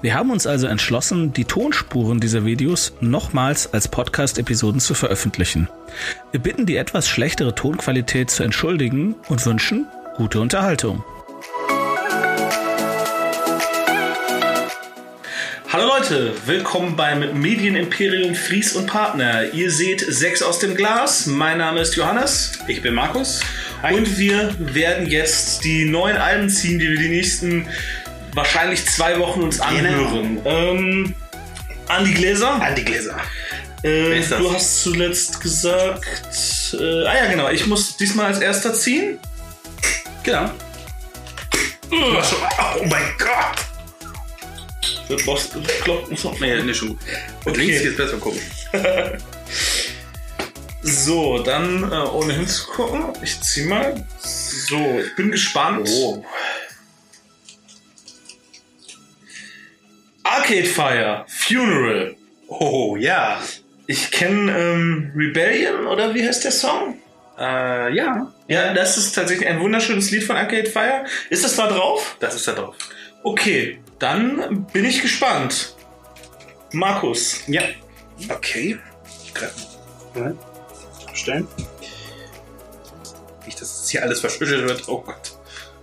Wir haben uns also entschlossen, die Tonspuren dieser Videos nochmals als Podcast-Episoden zu veröffentlichen. Wir bitten die etwas schlechtere Tonqualität zu entschuldigen und wünschen gute Unterhaltung. Hallo Leute, willkommen beim Medienimperium Fries und Partner. Ihr seht sechs aus dem Glas. Mein Name ist Johannes. Ich bin Markus. Hi. Und wir werden jetzt die neuen Alben ziehen, die wir die nächsten wahrscheinlich zwei Wochen uns anhören. Ähm, an die Gläser. An die Gläser. Äh, du hast zuletzt gesagt. Äh, ah ja, genau. Ich muss diesmal als erster ziehen. Genau. Oh mein Gott! Brauchst du kloppen so. Nee, nee, schon gut. Mit Okay. links geht's besser gucken. So, dann äh, ohne hinzugucken. Ich zieh mal. So, ich bin gespannt. Oh. Arcade Fire, Funeral. Oh, ja. Ich kenne ähm, Rebellion oder wie heißt der Song? Äh, ja. Ja, das ist tatsächlich ein wunderschönes Lied von Arcade Fire. Ist das da drauf? Das ist da drauf. Okay, dann bin ich gespannt. Markus. Ja. Okay. Gerade. Moment. Stellen. Nicht, dass es hier alles verschüttet wird. Oh Gott.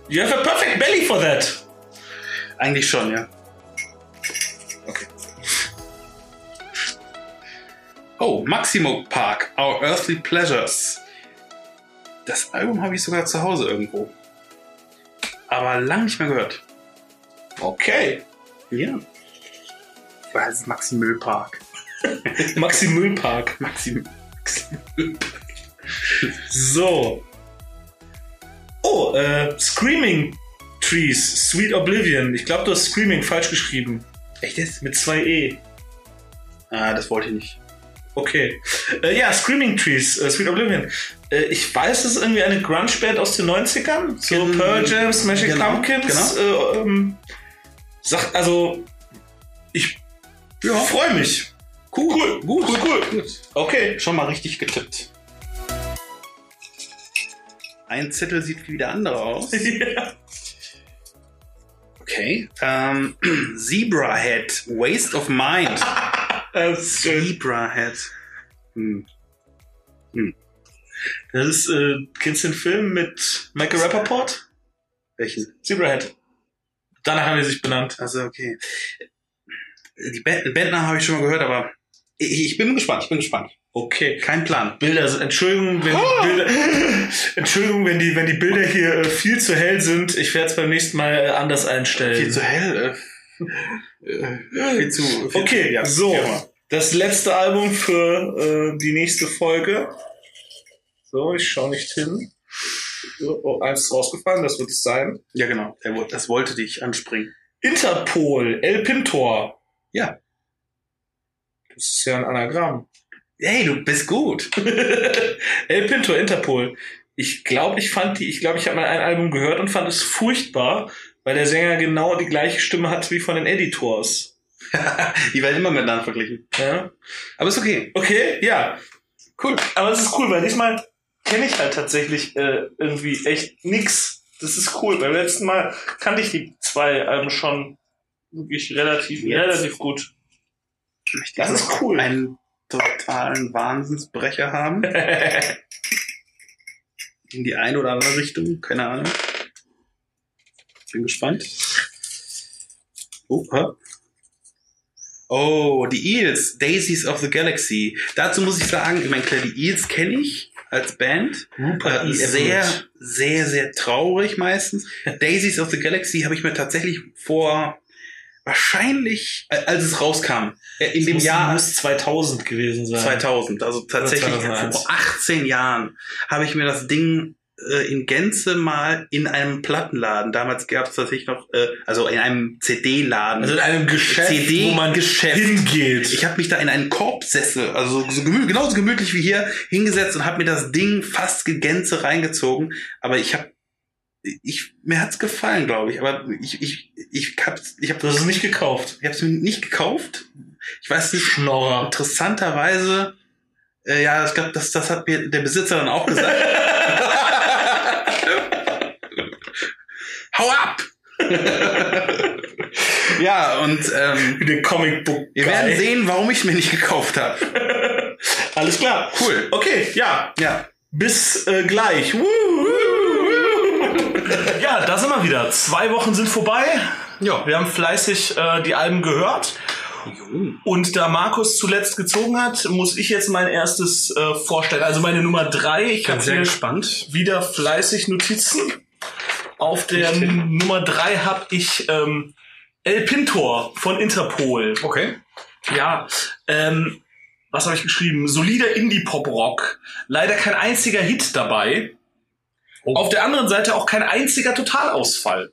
You have a perfect belly for that. Eigentlich schon, ja. Oh, Maximo Park, Our Earthly Pleasures. Das Album habe ich sogar zu Hause irgendwo. Aber lang nicht mehr gehört. Okay. Ja. Es ist Maximil Park. Maxi Müllpark. Maxim. Maximil So. Oh, äh, Screaming Trees, Sweet Oblivion. Ich glaube, du hast Screaming falsch geschrieben. Echt jetzt? Mit zwei E. Ah, das wollte ich nicht. Okay. Äh, ja, Screaming Trees, äh, Sweet Oblivion. Äh, ich weiß, es ist irgendwie eine Grunge-Band aus den 90ern. So Gen- Pearl Jam, Smashing genau, Pumpkins. Äh, ähm, sagt, also, ich Ja. freue mich. Cool, gut, Cool, cool. gut. Okay. Schon mal richtig getippt. Ein Zettel sieht wie der andere aus. ja. Okay. Ähm, Zebra Head, Waste of Mind. Das ist schön. Zebra Head. Hm. Das ist, äh, kennst du den Film mit Michael Rappaport? Welchen? Zebrahead. Danach haben die sich benannt. Also, okay. Die Band, Bandnamen habe ich schon mal gehört, aber ich, ich bin gespannt, ich bin gespannt. Okay. Kein Plan. Bilder, sind- Entschuldigung, wenn die Bilder, Entschuldigung, wenn die, wenn die Bilder hier äh, viel zu hell sind. Ich werde es beim nächsten Mal äh, anders einstellen. Viel zu hell. Äh, viel zu. Viel Okay, ja, so. immer. Das letzte Album für äh, die nächste Folge. So, ich schaue nicht hin. Oh, eins ist rausgefallen, das wird es sein. Ja, genau. Das wollte dich anspringen. Interpol, El Pintor. Ja. Das ist ja ein Anagramm. Hey, du bist gut. El Pinto, Interpol. Ich glaube, ich fand die, ich glaube, ich habe mal ein Album gehört und fand es furchtbar, weil der Sänger genau die gleiche Stimme hat wie von den Editors. Die werden immer miteinander verglichen. Ja? Aber ist okay. Okay, ja. Cool. Aber es ist cool, weil diesmal kenne ich halt tatsächlich äh, irgendwie echt nix. Das ist cool. Beim letzten Mal kannte ich die zwei Alben schon wirklich relativ, Jetzt. relativ gut. Möchte Das ist cool. Einen totalen Wahnsinnsbrecher haben. In die eine oder andere Richtung. Keine Ahnung. Bin gespannt. Oh, hä? oh, die Eels. Daisies of the Galaxy. Dazu muss ich sagen, ich meine, klar, die Eels kenne ich als Band. Äh, sehr, sehr, sehr traurig meistens. Daisies of the Galaxy habe ich mir tatsächlich vor wahrscheinlich, äh, als es rauskam, äh, in Das dem muss, Jahr muss 2000 gewesen sein. 2000, also tatsächlich 2001. vor 18 Jahren, habe ich mir das Ding äh, in Gänze mal in einem Plattenladen. Damals gab es tatsächlich noch, äh, also in einem CD-Laden. Also in einem Geschäft, CD wo man Geschäft. hingeht. Ich habe mich da in einen Korbsessel, also so gemü genauso gemütlich wie hier, hingesetzt und habe mir das Ding fast gegänze reingezogen. Aber ich habe, ich mir hat's gefallen, glaube ich. Aber ich, ich, ich hab's, ich hast es nicht gekauft. ich habe es mir nicht gekauft. Ich weiß nicht. Schnorrer. Interessanterweise, äh, ja, ich glaube, das, das hat mir der Besitzer dann auch gesagt. Hau ab! ja, und ähm, Den Comicbook. wir werden sehen, warum ich mir nicht gekauft habe. Alles klar. Cool. Okay, ja. Ja. Bis äh, gleich. Woo, woo, woo. ja, da sind wir wieder. Zwei Wochen sind vorbei. Ja. Wir haben fleißig äh, die Alben gehört. Und da Markus zuletzt gezogen hat, muss ich jetzt mein erstes äh, vorstellen. Also meine Nummer drei. Ich habe hier gespannt. wieder fleißig Notizen. Auf der Nummer drei habe ich ähm, El Pintor von Interpol. Okay. Ja, ähm, was habe ich geschrieben? Solider Indie-Pop-Rock. Leider kein einziger Hit dabei. Auf der anderen Seite auch kein einziger Totalausfall.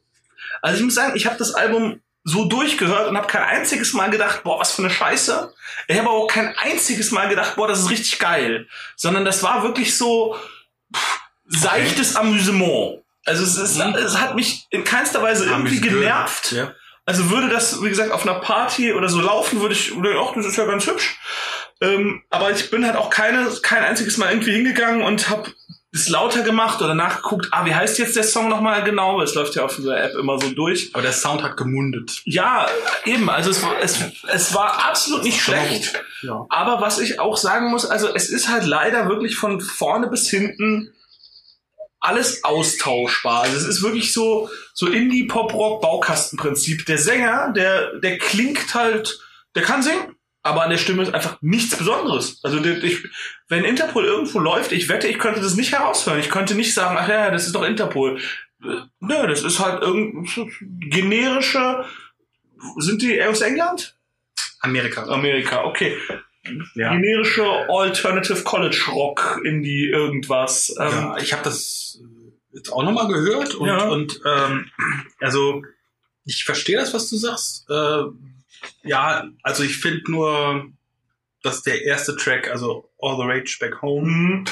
Also ich muss sagen, ich habe das Album so durchgehört und habe kein einziges Mal gedacht, boah, was für eine Scheiße. Ich habe auch kein einziges Mal gedacht, boah, das ist richtig geil. Sondern das war wirklich so pff, seichtes Amüsement. Also es, ist, Mhm. es hat mich in keinster Weise irgendwie genervt. Ja. Also würde das, wie gesagt, auf einer Party oder so laufen, würde ich, ich, ach, das ist ja ganz hübsch. Ähm, aber ich bin halt auch keine, kein einziges Mal irgendwie hingegangen und habe es lauter gemacht oder nachgeguckt, ah, wie heißt jetzt der Song nochmal genau? Es läuft ja auf dieser App immer so durch. Aber der Sound hat gemundet. Ja, eben, also es, war- es, es war absolut nicht schlecht. Ja. Aber was ich auch sagen muss, also es ist halt leider wirklich von vorne bis hinten alles austauschbar. Also es ist wirklich so, so Indie-Pop-Rock-Baukastenprinzip. Der Sänger, der, der klingt halt, der kann singen, aber an der Stimme ist einfach nichts Besonderes. Also ich, wenn Interpol irgendwo läuft, ich wette, ich könnte das nicht heraushören. Ich könnte nicht sagen, ach ja, das ist doch Interpol. Äh, Nö, das ist halt irgendein generische, sind die aus England? Amerika. Amerika, okay. Ja. Generische Alternative College Rock Indie irgendwas. Ähm, ja, ich habe das äh, jetzt auch nochmal gehört und, Ja. und ähm, also ich verstehe das, was du sagst. Äh, ja, also ich finde nur, dass der erste Track, also All the Rage Back Home, mhm.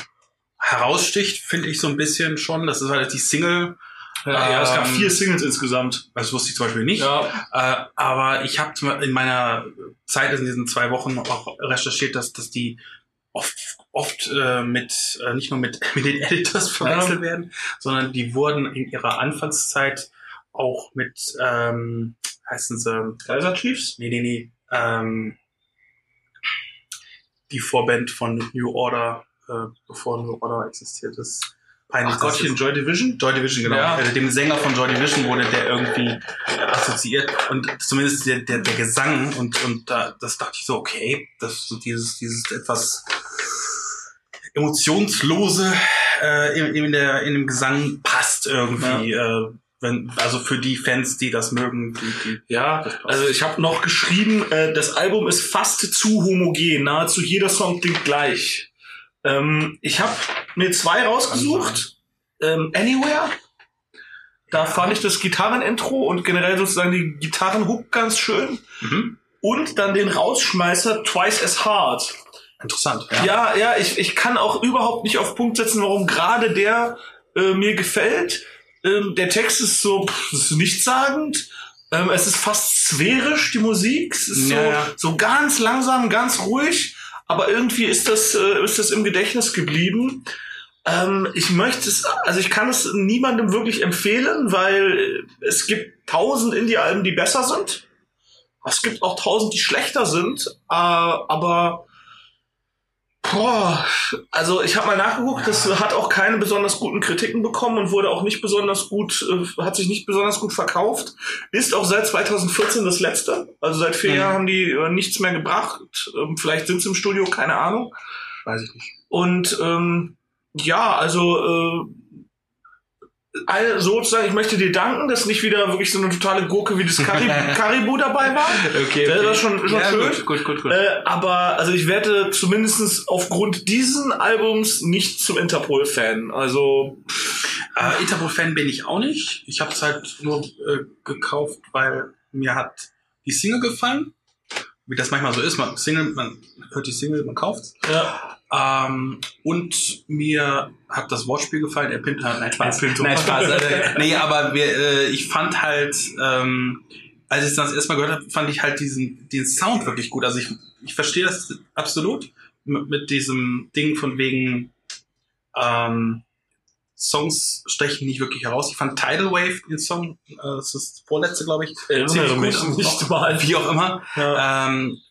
heraussticht, finde ich so ein bisschen schon. Das ist halt die Single. Ja, ja, es gab Ähm, vier Singles insgesamt. Das wusste ich zum Beispiel nicht. Ja, Äh, aber ich habe in meiner Zeit in diesen zwei Wochen auch recherchiert, dass, dass die oft, oft äh, mit, äh, nicht nur mit, mit den Editors verwechselt werden, sondern die wurden in ihrer Anfangszeit auch mit, ähm, heißen sie, Kaiser Chiefs. nee, nee, nee, ähm, die Vorband von New Order, äh, bevor New Order existiert ist. Peinlich, Ach Gottchen, Joy Division. Joy Division, genau. Ja. Äh, Dem Sänger von Joy Division wurde der irgendwie assoziiert und zumindest der, der, der Gesang und, und da, das dachte ich so, okay, das so dieses, dieses etwas emotionslose äh, in, in, der, in dem Gesang passt irgendwie. Äh, wenn, also für die Fans, die das mögen, die, die Ja, also ich habe noch geschrieben, äh, das Album ist fast zu homogen. Nahezu jeder Song klingt gleich. Ähm, ich habe mir zwei rausgesucht. Ähm, Anywhere. Da fand ich das Gitarrenintro und generell sozusagen die Gitarrenhook ganz schön. mhm. Und dann den Rausschmeißer Twice as Hard. interessant. Ja, ja, ich, ich kann auch überhaupt nicht auf Punkt setzen, warum gerade der äh, mir gefällt. Ähm, der Text ist so pff, ist nichtssagend. Ähm, es ist fast sphärisch, die Musik. Es ist so, Ja, ja. so ganz langsam, ganz ruhig. Aber irgendwie ist das, äh, ist das im Gedächtnis geblieben. Ähm, ich möchte es, also ich kann es niemandem wirklich empfehlen, weil es gibt tausend Indie-Alben, die besser sind. Es gibt auch tausend, die schlechter sind. Äh, aber Boah, also ich habe mal nachgeguckt, das hat auch keine besonders guten Kritiken bekommen und wurde auch nicht besonders gut, äh, hat sich nicht besonders gut verkauft. Ist auch seit 2014 das letzte. Also seit vier Mhm. Jahren haben die äh, nichts mehr gebracht. Ähm, vielleicht sind sie im Studio, keine Ahnung. Weiß ich nicht. Und ähm, ja, also äh, all- sozusagen, ich möchte dir danken, dass nicht wieder wirklich so eine totale Gurke wie das Karib Karibu dabei war. Okay, Das war schon, schon ja, schön. Gut, gut, gut. gut. Äh, aber also ich werde zumindest aufgrund diesen Albums nicht zum Interpol-Fan. Also Äh, Interpol-Fan bin ich auch nicht. Ich habe es halt nur äh, gekauft, weil mir hat die Single gefallen. Wie das manchmal so ist. Man, Single, man hört die Single, man kauft Ja. Ähm, und mir hat das Wortspiel gefallen. Er pinnt halt, nein, Spaß. Er pinnt. Nein, Spaß. Äh, nee, aber wir, äh, ich fand halt, ähm, als ich das erstmal gehört habe, fand ich halt diesen, den Sound wirklich gut. Also ich, ich verstehe das absolut mit, mit diesem Ding von wegen ähm, Songs stechen nicht wirklich heraus. Ich fand Tidal Wave, den Song, äh, das ist das vorletzte, glaube ich, Erinnere mich nicht mal. Wie auch immer. Ja. Ähm, äh,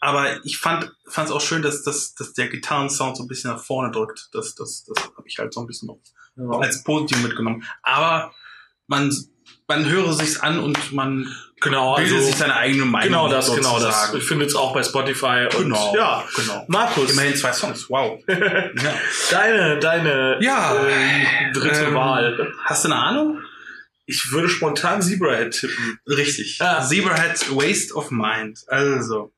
aber ich fand es auch schön, dass, dass, dass der Gitarrensound so ein bisschen nach vorne drückt. Das, das, das habe ich halt so ein bisschen noch Ja. als Positiv mitgenommen. Aber man, man höre sich's an und man Genau, bildet also sich seine eigene Meinung. genau das, genau das. sozusagen. Ich finde es auch bei Spotify. Und, Genau. Ja, genau. Markus, Immerhin zwei Songs. Wow. ja. deine, deine Ja. äh, dritte Ähm, Wahl. Hast du eine Ahnung? Ich würde spontan Zebrahead tippen. Richtig. Ah. Zebrahead Waste of Mind. Also.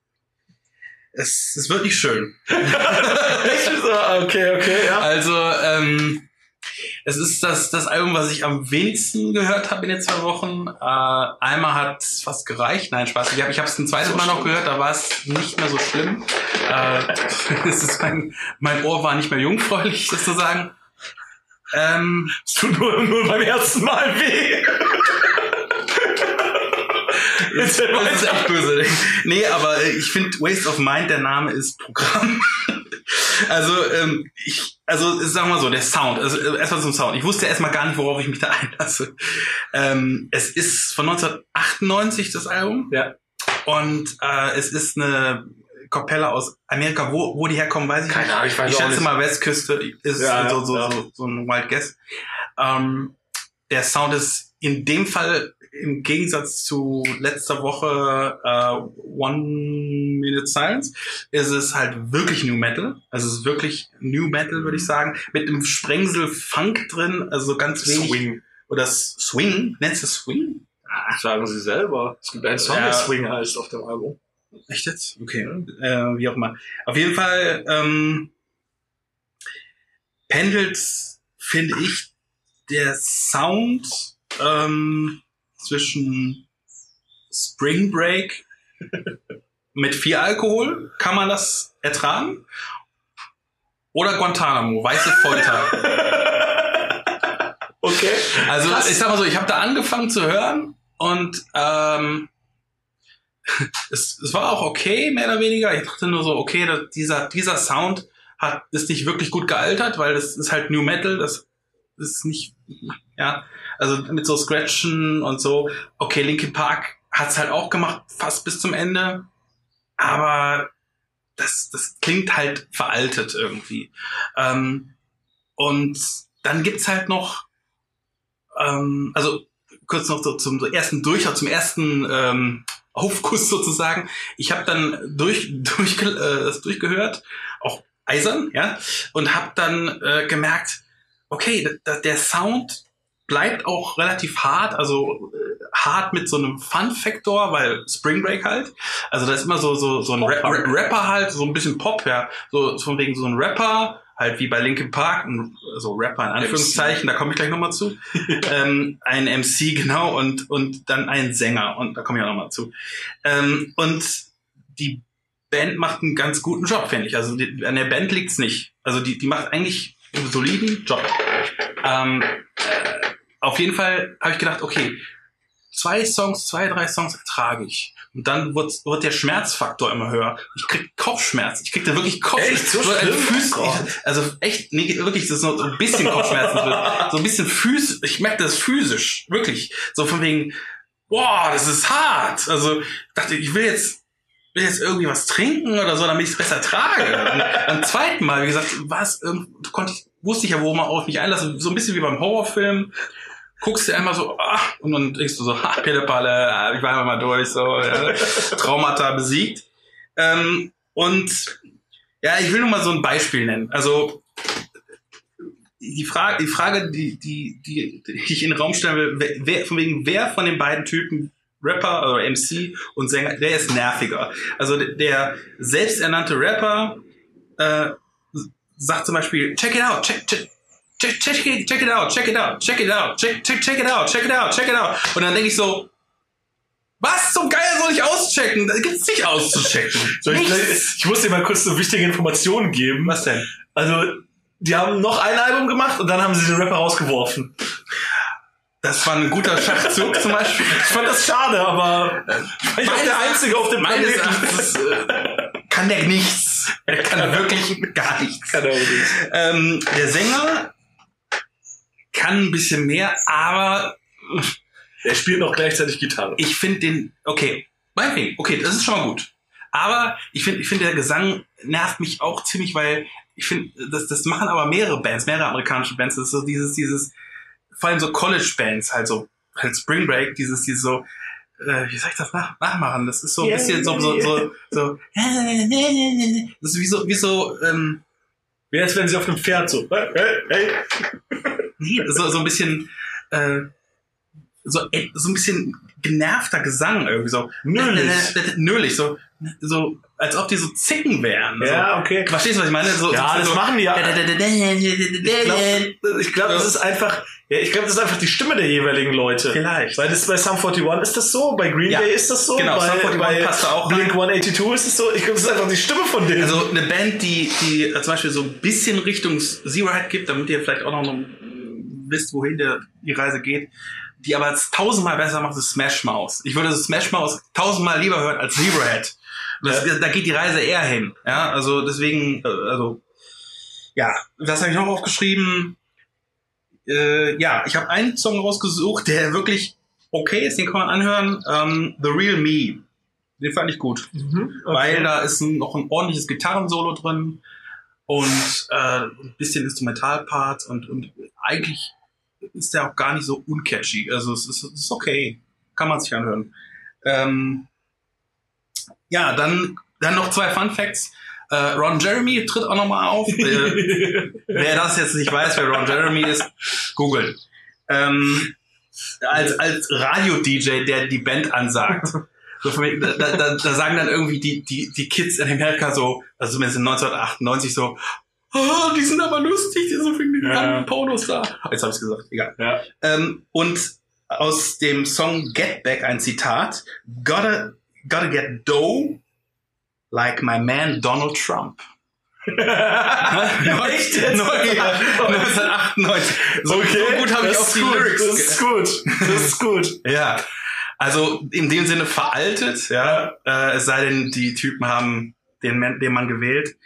Es, es wird nicht schön. So, okay, okay, ja. Also, ähm, es ist das, das Album, was ich am wenigsten gehört habe in den zwei Wochen. Äh, einmal hat es fast gereicht. Nein, Spaß. Ich habe es ein zweites So Mal noch gehört, da war es nicht mehr so schlimm. Äh, es ist mein, mein Ohr war nicht mehr jungfräulich, sozusagen. Ähm, Es tut nur, nur beim ersten Mal weh. Das, das ist echt böse. Nee, aber äh, ich finde Waste of Mind, der Name ist Programm. Also, ähm, ich, also sagen wir mal so, der Sound, also äh, erstmal zum Sound. Ich wusste erstmal gar nicht, worauf ich mich da einlasse. Ähm, es ist von 1998 das Album. Ja. Und äh, es ist eine Kapelle aus Amerika. Wo, wo die herkommen, weiß ich Keine nicht. Ahnung, ich weiß Ich auch schätze nicht. mal Westküste ist Ja, so, so, ja. so, so ein Wild Guess. Ähm, der Sound ist in dem Fall im Gegensatz zu letzter Woche äh, One Minute Silence ist es halt wirklich New Metal. Also es ist wirklich New Metal, würde ich sagen. Mit einem Sprengsel Funk drin, also ganz wenig. Swing. Oder Swing. Nennst du Swing? Sagen sie selber. Es gibt einen Song, Ja. der Swing heißt auf dem Album. Echt jetzt? Okay. Äh, wie auch immer. Auf jeden Fall ähm, pendelt, finde ich, der Sound ähm, zwischen Spring Break mit viel Alkohol, kann man das ertragen? Oder Guantanamo, weiße Folter. okay. Also Krass. ich sag mal so, ich habe da angefangen zu hören und ähm, es, es war auch okay, mehr oder weniger. Ich dachte nur so, okay, dieser, dieser Sound hat, ist nicht wirklich gut gealtert, weil das ist halt New Metal, das ist nicht, ja, also mit so Scratchen und so. Okay, Linkin Park hat's halt auch gemacht, fast bis zum Ende, aber das, das klingt halt veraltet irgendwie. Ähm, und dann gibt's halt noch, ähm, also kurz noch so zum ersten Durchlauf, zum ersten ähm, Aufguss sozusagen. Ich habe dann durch, durch äh, das durchgehört, auch eisern, ja, und habe dann äh, gemerkt, okay, der Sound bleibt auch relativ hart, also äh, hart mit so einem Fun-Faktor, weil Spring Break halt. Also da ist immer so so so ein Ra Ra Rapper halt, so ein bisschen Pop, ja, so von wegen so ein Rapper, halt wie bei Linkin Park, ein, so Rapper in Anführungszeichen, da komme ich gleich nochmal zu. ähm, ein MC genau und und dann ein Sänger und da komme ich auch nochmal zu. Ähm, und die Band macht einen ganz guten Job, finde ich. Also die, an der Band liegt's nicht. Also die die macht eigentlich einen soliden Job. Ähm, äh, auf jeden Fall habe ich gedacht, okay, zwei Songs, zwei, drei Songs ertrage ich. Und dann wird, wird der Schmerzfaktor immer höher. Ich krieg Kopfschmerzen. Ich krieg da wirklich Kopfschmerzen. Echt? So schlimm? Füß, Oh ich, also echt, nee, wirklich, das ist nur so ein bisschen Kopfschmerzen. drin. so ein bisschen physisch. Ich merke das physisch. Wirklich. So von wegen, boah, das ist hart. Also ich dachte, ich will jetzt will jetzt irgendwie was trinken oder so, damit ich es besser trage. Beim zweiten Mal, wie gesagt, es irgend- konnte ich, wusste ich ja, wo man auf mich einlasse. So ein bisschen wie beim Horrorfilm. Guckst du einmal so, ah, und dann denkst du so, ha, Pillepalle, ah, ich war einfach mal durch, so, ja, Traumata besiegt. Ähm, und ja, ich will nur mal so ein Beispiel nennen. Also die Frage, die Frage, die, die, die, die ich in den Raum stellen will, wer, von wegen, wer von den beiden Typen, Rapper oder MC und Sänger, wer ist nerviger? Also der, der selbsternannte Rapper äh, sagt zum Beispiel, check it out, check, check, check, check, it, check it out, check it out, check it out, check, check, check it out, check it out, check it out. Und dann denke ich so, was zum Geier soll ich auschecken? Da gibt's nicht auszuchecken. Soll ich, ich muss dir mal kurz so wichtige Informationen geben. Was denn? Also, die haben noch ein Album gemacht und dann haben sie den Rapper rausgeworfen. Das war ein guter Schachzug zum Beispiel. Ich fand das schade, aber ich war der Einzige auf dem meines Planeten. Äh, kann der nichts. Er kann wirklich gar nichts. Kann er auch nicht. Ähm, der Sänger kann ein bisschen mehr, aber Er spielt noch gleichzeitig Gitarre. ich finde den, okay, meinetwegen, okay, das ist schon mal gut. Aber ich finde, ich finde, der Gesang nervt mich auch ziemlich, weil ich finde, das, das machen aber mehrere Bands, mehrere amerikanische Bands. Das ist so dieses, dieses, vor allem so College-Bands, halt so, halt Spring Break, dieses, dieses so, äh, wie soll ich das nach, nachmachen? Das ist so ein bisschen so, so, so, so, das ist wie so, wie so, ähm, Wie als wenn sie auf einem Pferd so. Hey, hey. Nee, so, so ein bisschen, äh, so, so ein bisschen genervter Gesang irgendwie so. Nölig. Nölig, so, so, als ob die so Zicken wären. Ja, okay. Verstehst du, was ich meine? So, Ja, so, das so, machen die ja. Ich glaube, glaub, das ist einfach, ja, ich glaube, das ist einfach die Stimme der jeweiligen Leute. Vielleicht. Weil das bei Sum 41 ist das so, bei Green Ja. Day ist das so, Genau, bei, Sum 41 bei passt da auch Blink rein. 182 ist es so. Ich glaube, das ist einfach die Stimme von denen. Also eine Band, die, die äh, zum Beispiel so ein bisschen Richtung Zero Head gibt, damit ihr vielleicht auch noch wisst, wohin der, die Reise geht, die aber tausendmal besser macht, ist Smash Mouth. Ich würde Smash Mouth tausendmal lieber hören als Zero Das, Da geht die Reise eher hin. Ja, also deswegen, äh, also ja, das habe ich noch aufgeschrieben. Äh, ja, ich habe einen Song rausgesucht, der wirklich okay ist, den kann man anhören. Ähm, The Real Me. Den fand ich gut Mhm, okay. weil da ist noch ein ordentliches Gitarrensolo drin und äh, ein bisschen Instrumentalpart und, und eigentlich ist der auch gar nicht so uncatchy. Also es ist, es ist okay, kann man sich anhören. Ähm, ja, dann, dann noch zwei Fun Facts. Äh, Ron Jeremy tritt auch nochmal auf. Äh, wer das jetzt nicht weiß, wer Ron Jeremy ist, googeln. Ähm, als als Radio-DJ, der die Band ansagt. So da, da, da da sagen dann irgendwie die, die, die Kids in Amerika so, also zumindest in 1998 so, oh, die sind aber lustig, die sind so viele Ja. Pornos da. Jetzt habe ich gesagt, egal. ja. Ähm, und aus dem Song Get Back ein Zitat, gotta, gotta get dough like my man Donald Trump. Echt jetzt? Neu- ja, 1998. So, so gut habe ich auf die gut, Lyrics. Das ist gut. Das ist gut. Ja, also in dem Sinne veraltet, ja. Äh, es sei denn, die Typen haben den, Man- den Mann gewählt.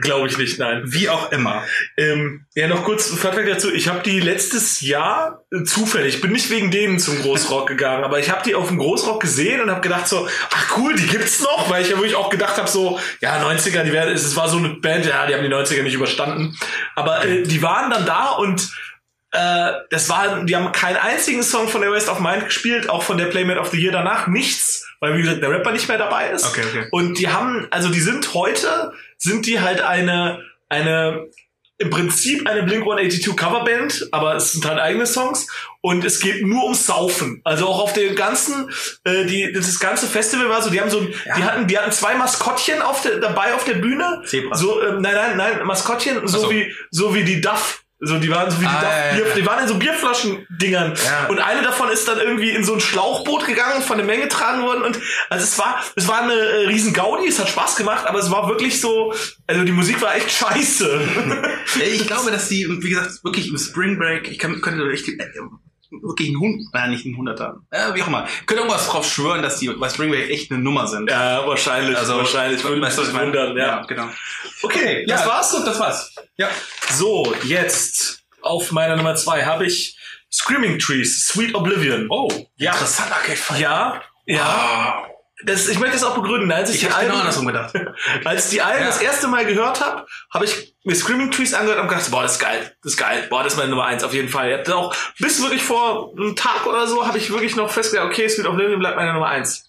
Glaube ich nicht, nein. Wie auch immer. Ähm, ja, noch kurz Funfact dazu. Ich habe die letztes Jahr äh, zufällig, ich bin nicht wegen denen zum Großrock gegangen, aber ich habe die auf dem Großrock gesehen und habe gedacht so, ach cool, die gibt's noch, weil ich ja wirklich auch gedacht habe so, ja 90er, die werden, es war so eine Band, ja, die haben die 90er nicht überstanden, aber äh, die waren dann da und äh, das war, die haben keinen einzigen Song von der West of Mind gespielt, auch von der Playmate of the Year danach nichts, weil wie gesagt der Rapper nicht mehr dabei ist. Okay, okay. Und die haben, also die sind heute, sind die halt eine, eine, im Prinzip eine Blink 182 Coverband, aber es sind halt eigene Songs und es geht nur ums Saufen. Also auch auf den ganzen, äh, die, das ganze Festival war so, die haben so, Ja. die hatten, die hatten zwei Maskottchen auf der, dabei auf der Bühne. Zebras. So, ähm, nein, nein, nein, Maskottchen, so, so. wie, so wie die Duff. So, die waren so wie die Ah, ja, Bier, ja. die waren in so Bierflaschen-Dingern. Ja. Und eine davon ist dann irgendwie in so ein Schlauchboot gegangen, von der Menge getragen worden. Und also es war, es war eine äh, riesen Gaudi, es hat Spaß gemacht, aber es war wirklich so, also die Musik war echt scheiße. Ich glaube, dass die, wie gesagt, wirklich im Spring Break, ich kann, könnte echt, wirklich ein Hund, nein, nicht ein Hunderter, äh, wie auch immer, könnte irgendwas drauf schwören, dass die bei Spring Break echt eine Nummer sind. ja, wahrscheinlich. Also, wahrscheinlich. Würde mich meine? wundern, ja. ja, genau. Okay, Das ja. war's und das war's. Ja. So, jetzt auf meiner Nummer zwei habe ich Screaming Trees, Sweet Oblivion. Oh, Ja. interessanter Arcade Ja, ja. Das, ich möchte das auch begründen. Als ich, Ich die genau Alben- andersrum gedacht. Als die Alben Ja. das erste Mal gehört habe, habe ich mir Screaming Trees angehört und gedacht, boah, das ist geil, das ist geil, boah, das ist meine Nummer eins auf jeden Fall. Ich auch bis wirklich vor einem Tag oder so habe ich wirklich noch festgestellt, okay, Sweet Oblivion bleibt meine Nummer eins.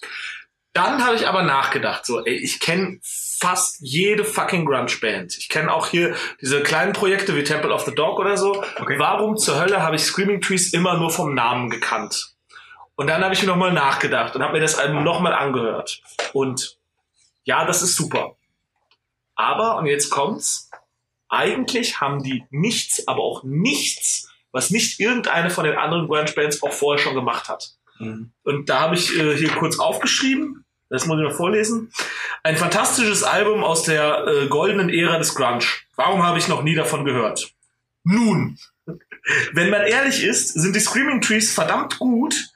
Dann habe ich aber nachgedacht, so, ey, ich kenne fast jede fucking Grunge-Band. Ich kenne auch hier diese kleinen Projekte wie Temple of the Dog oder so. Okay. Warum zur Hölle habe ich Screaming Trees immer nur vom Namen gekannt? Und dann habe ich mir nochmal nachgedacht und habe mir das Album nochmal angehört. Und ja, das ist super. Aber, und jetzt kommt's, eigentlich haben die nichts, aber auch nichts, was nicht irgendeine von den anderen Grunge-Bands auch vorher schon gemacht hat. Mhm. Und da habe ich äh, hier kurz aufgeschrieben, das muss ich mal vorlesen. Ein fantastisches Album aus der äh, goldenen Ära des Grunge. Warum habe ich noch nie davon gehört? Nun, wenn man ehrlich ist, sind die Screaming Trees verdammt gut,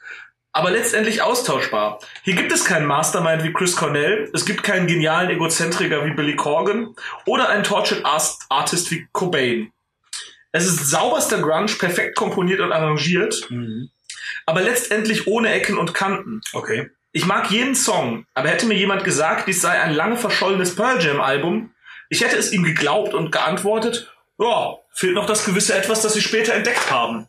aber letztendlich austauschbar. Hier gibt es keinen Mastermind wie Chris Cornell, es gibt keinen genialen Egozentriker wie Billy Corgan oder einen Tortured Art- Artist wie Cobain. Es ist sauberster Grunge, perfekt komponiert und arrangiert, Mhm. aber letztendlich ohne Ecken und Kanten. Okay. Ich mag jeden Song, aber hätte mir jemand gesagt, dies sei ein lange verschollenes Pearl Jam Album, ich hätte es ihm geglaubt und geantwortet, ja, fehlt noch das gewisse Etwas, das sie später entdeckt haben.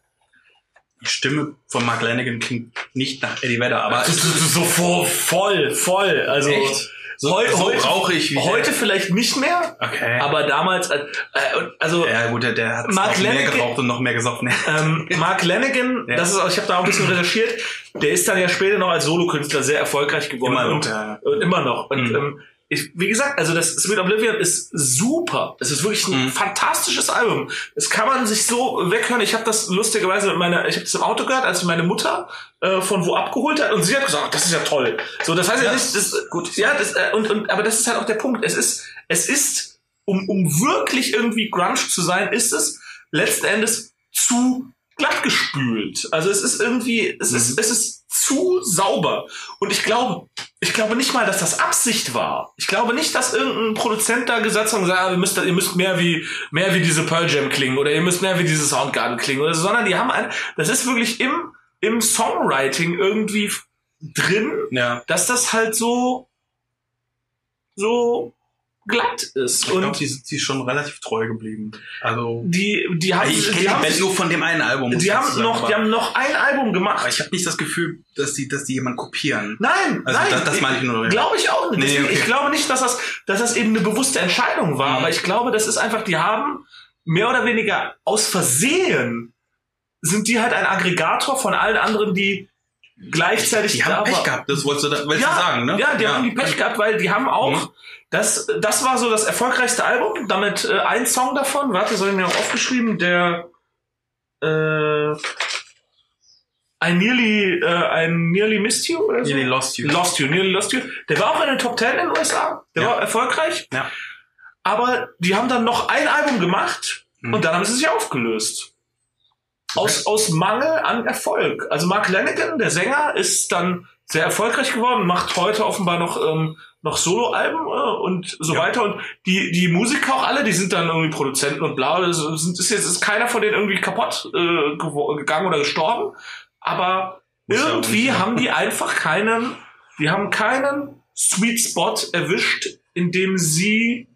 Die Stimme von Mark Lanigan klingt nicht nach Eddie Vedder, aber Das ist so voll, voll. Also Echt? so, heu- so heute- rauchig wie heute vielleicht nicht mehr, Okay. aber damals, äh, äh, also ja gut, der, der hat Mark noch mehr geraucht und noch mehr gesoffen. ähm, Mark Lanigan, Ja. das ist, ich habe da auch ein bisschen recherchiert, der ist dann ja später noch als Solokünstler sehr erfolgreich geworden. Immer noch, und, ja. und immer noch. Und Mhm. ähm, ich, wie gesagt, also das Sweet Oblivion ist super. Es ist wirklich ein Mhm. fantastisches Album. Das kann man sich so weghören. Ich habe das lustigerweise mit meiner, ich habe das im Auto gehört, als meine Mutter äh, von wo abgeholt hat und sie hat gesagt, das ist ja toll. So, das heißt ja, Ja, nicht, das, gut. Ja, das, äh, und, und aber das ist halt auch der Punkt. Es ist, es ist, um, um wirklich irgendwie Grunge zu sein, ist es letzten Endes zu glatt gespült. Also es ist irgendwie, es ist, Mhm. es ist zu sauber. Und ich glaube, ich glaube nicht mal, dass das Absicht war. Ich glaube nicht, dass irgendein Produzent da gesagt hat, und gesagt, ah, ihr müsst, ihr müsst mehr wie, mehr wie diese Pearl Jam klingen oder ihr müsst mehr wie diese Soundgarden klingen oder so, sondern die haben ein, das ist wirklich im, im Songwriting irgendwie drin, Ja. dass das halt so, so glatt ist. Ich glaube, die, sind- die schon relativ treu geblieben. Also die, die haben, ich kenne die haben, Band nur von dem einen Album. die haben noch, aber- die haben noch ein Album gemacht. aber ich habe nicht das Gefühl, dass die, dass die jemand kopieren. Nein, Also nein, das- das meine ich nur. Glaube ich auch nicht. Nee, okay. Ich glaube nicht, dass das, dass das eben eine bewusste Entscheidung war, Mhm. aber ich glaube, das ist einfach, die haben mehr oder weniger aus Versehen sind die halt ein Aggregator von allen anderen, die gleichzeitig Die haben da Pech gehabt, das wolltest du, da, willst ja, du sagen, ne? Ja, die haben die Pech gehabt, weil die haben auch, Mhm. das, das war so das erfolgreichste Album, damit äh, ein Song davon, warte, soll ich mir auch aufgeschrieben, der äh, I nearly, äh, I nearly missed you oder so? Nearly Lost You. Lost You, Nearly Lost You. Der war auch in den Top Ten in den USA. Der Ja. war erfolgreich. Ja. Aber die haben dann noch ein Album gemacht Mhm. und dann haben sie sich aufgelöst. Aus, aus Mangel an Erfolg. Also Mark Lanigan, der Sänger, ist dann sehr erfolgreich geworden, macht heute offenbar noch, ähm, noch Soloalben äh, und so Ja. weiter. Und die, die Musiker auch alle, die sind dann irgendwie Produzenten und bla. Das ist, ist jetzt ist keiner von denen irgendwie kaputt äh, gegangen oder gestorben. Aber auch irgendwie ja. haben die einfach keinen, die haben keinen Sweet Spot erwischt, in dem sie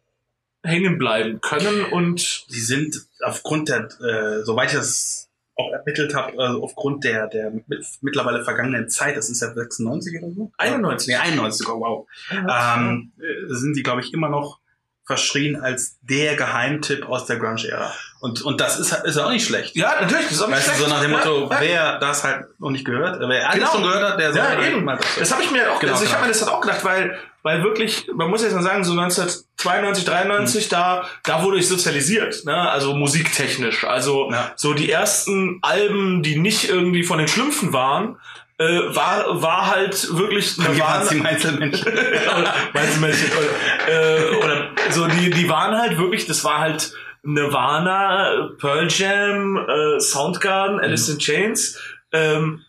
hängen bleiben können und Sie sind aufgrund der, äh, soweit ich das auch ermittelt habe, äh, aufgrund der, der mit, mittlerweile vergangenen Zeit, das ist ja 96 oder so? 91. Nee, 91, oh, wow. Ähm, äh, sind die, glaube ich, immer noch verschrien als der Geheimtipp aus der Grunge-Ära. Und, und das ist, ist ja auch nicht schlecht. ja, natürlich, das ist auch nicht Weißt du, so schlecht. nach dem Motto, ja, ja. wer das halt noch nicht gehört, wer alles Genau. schon gehört hat, der Ja, soll eben. mal das. Das habe ich mir auch, Genau, also ich genau. habe mir das halt auch gedacht, weil, weil wirklich, man muss jetzt mal sagen, so 1992, 93, da, da wurde ich sozialisiert, ne? also musiktechnisch. Also Ja. so die ersten Alben, die nicht irgendwie von den Schlümpfen waren, äh, war, war halt wirklich waren die Einzelmenschen? Meinst du, Mädchen? Oder, äh, oder so, die, die waren halt wirklich, das war halt Nirvana, Pearl Jam, äh, Soundgarden, Alice in Chains, ähm,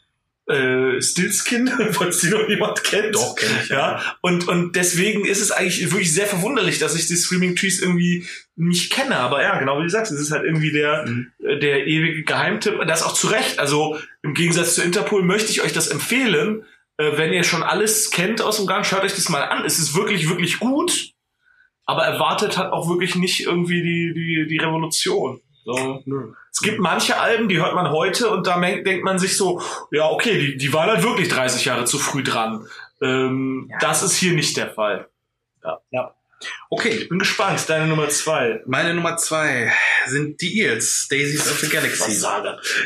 äh, Stillskin, falls die noch jemand kennt. Doch, kenn ich, ja. Ja, und, und deswegen ist es eigentlich wirklich sehr verwunderlich, dass ich die Screaming Trees irgendwie nicht kenne. Aber ja, genau wie du sagst, es ist halt irgendwie der, Mhm. äh, der ewige Geheimtipp. Und Das auch zu Recht. Also im Gegensatz zu Interpol möchte ich euch das empfehlen. Äh, wenn ihr schon alles kennt aus dem Gang, schaut euch das mal an. Es ist wirklich, wirklich gut. Aber erwartet hat auch wirklich nicht irgendwie die, die, die Revolution. So. Es gibt manche Alben, die hört man heute und da denkt man sich so, ja, okay, die, die waren halt wirklich 30 Jahre zu früh dran. Ähm, Ja. Das ist hier nicht der Fall. Okay, Ich bin gespannt. Deine Nummer zwei. meine Nummer zwei sind die Eels, Daisies of the Galaxy.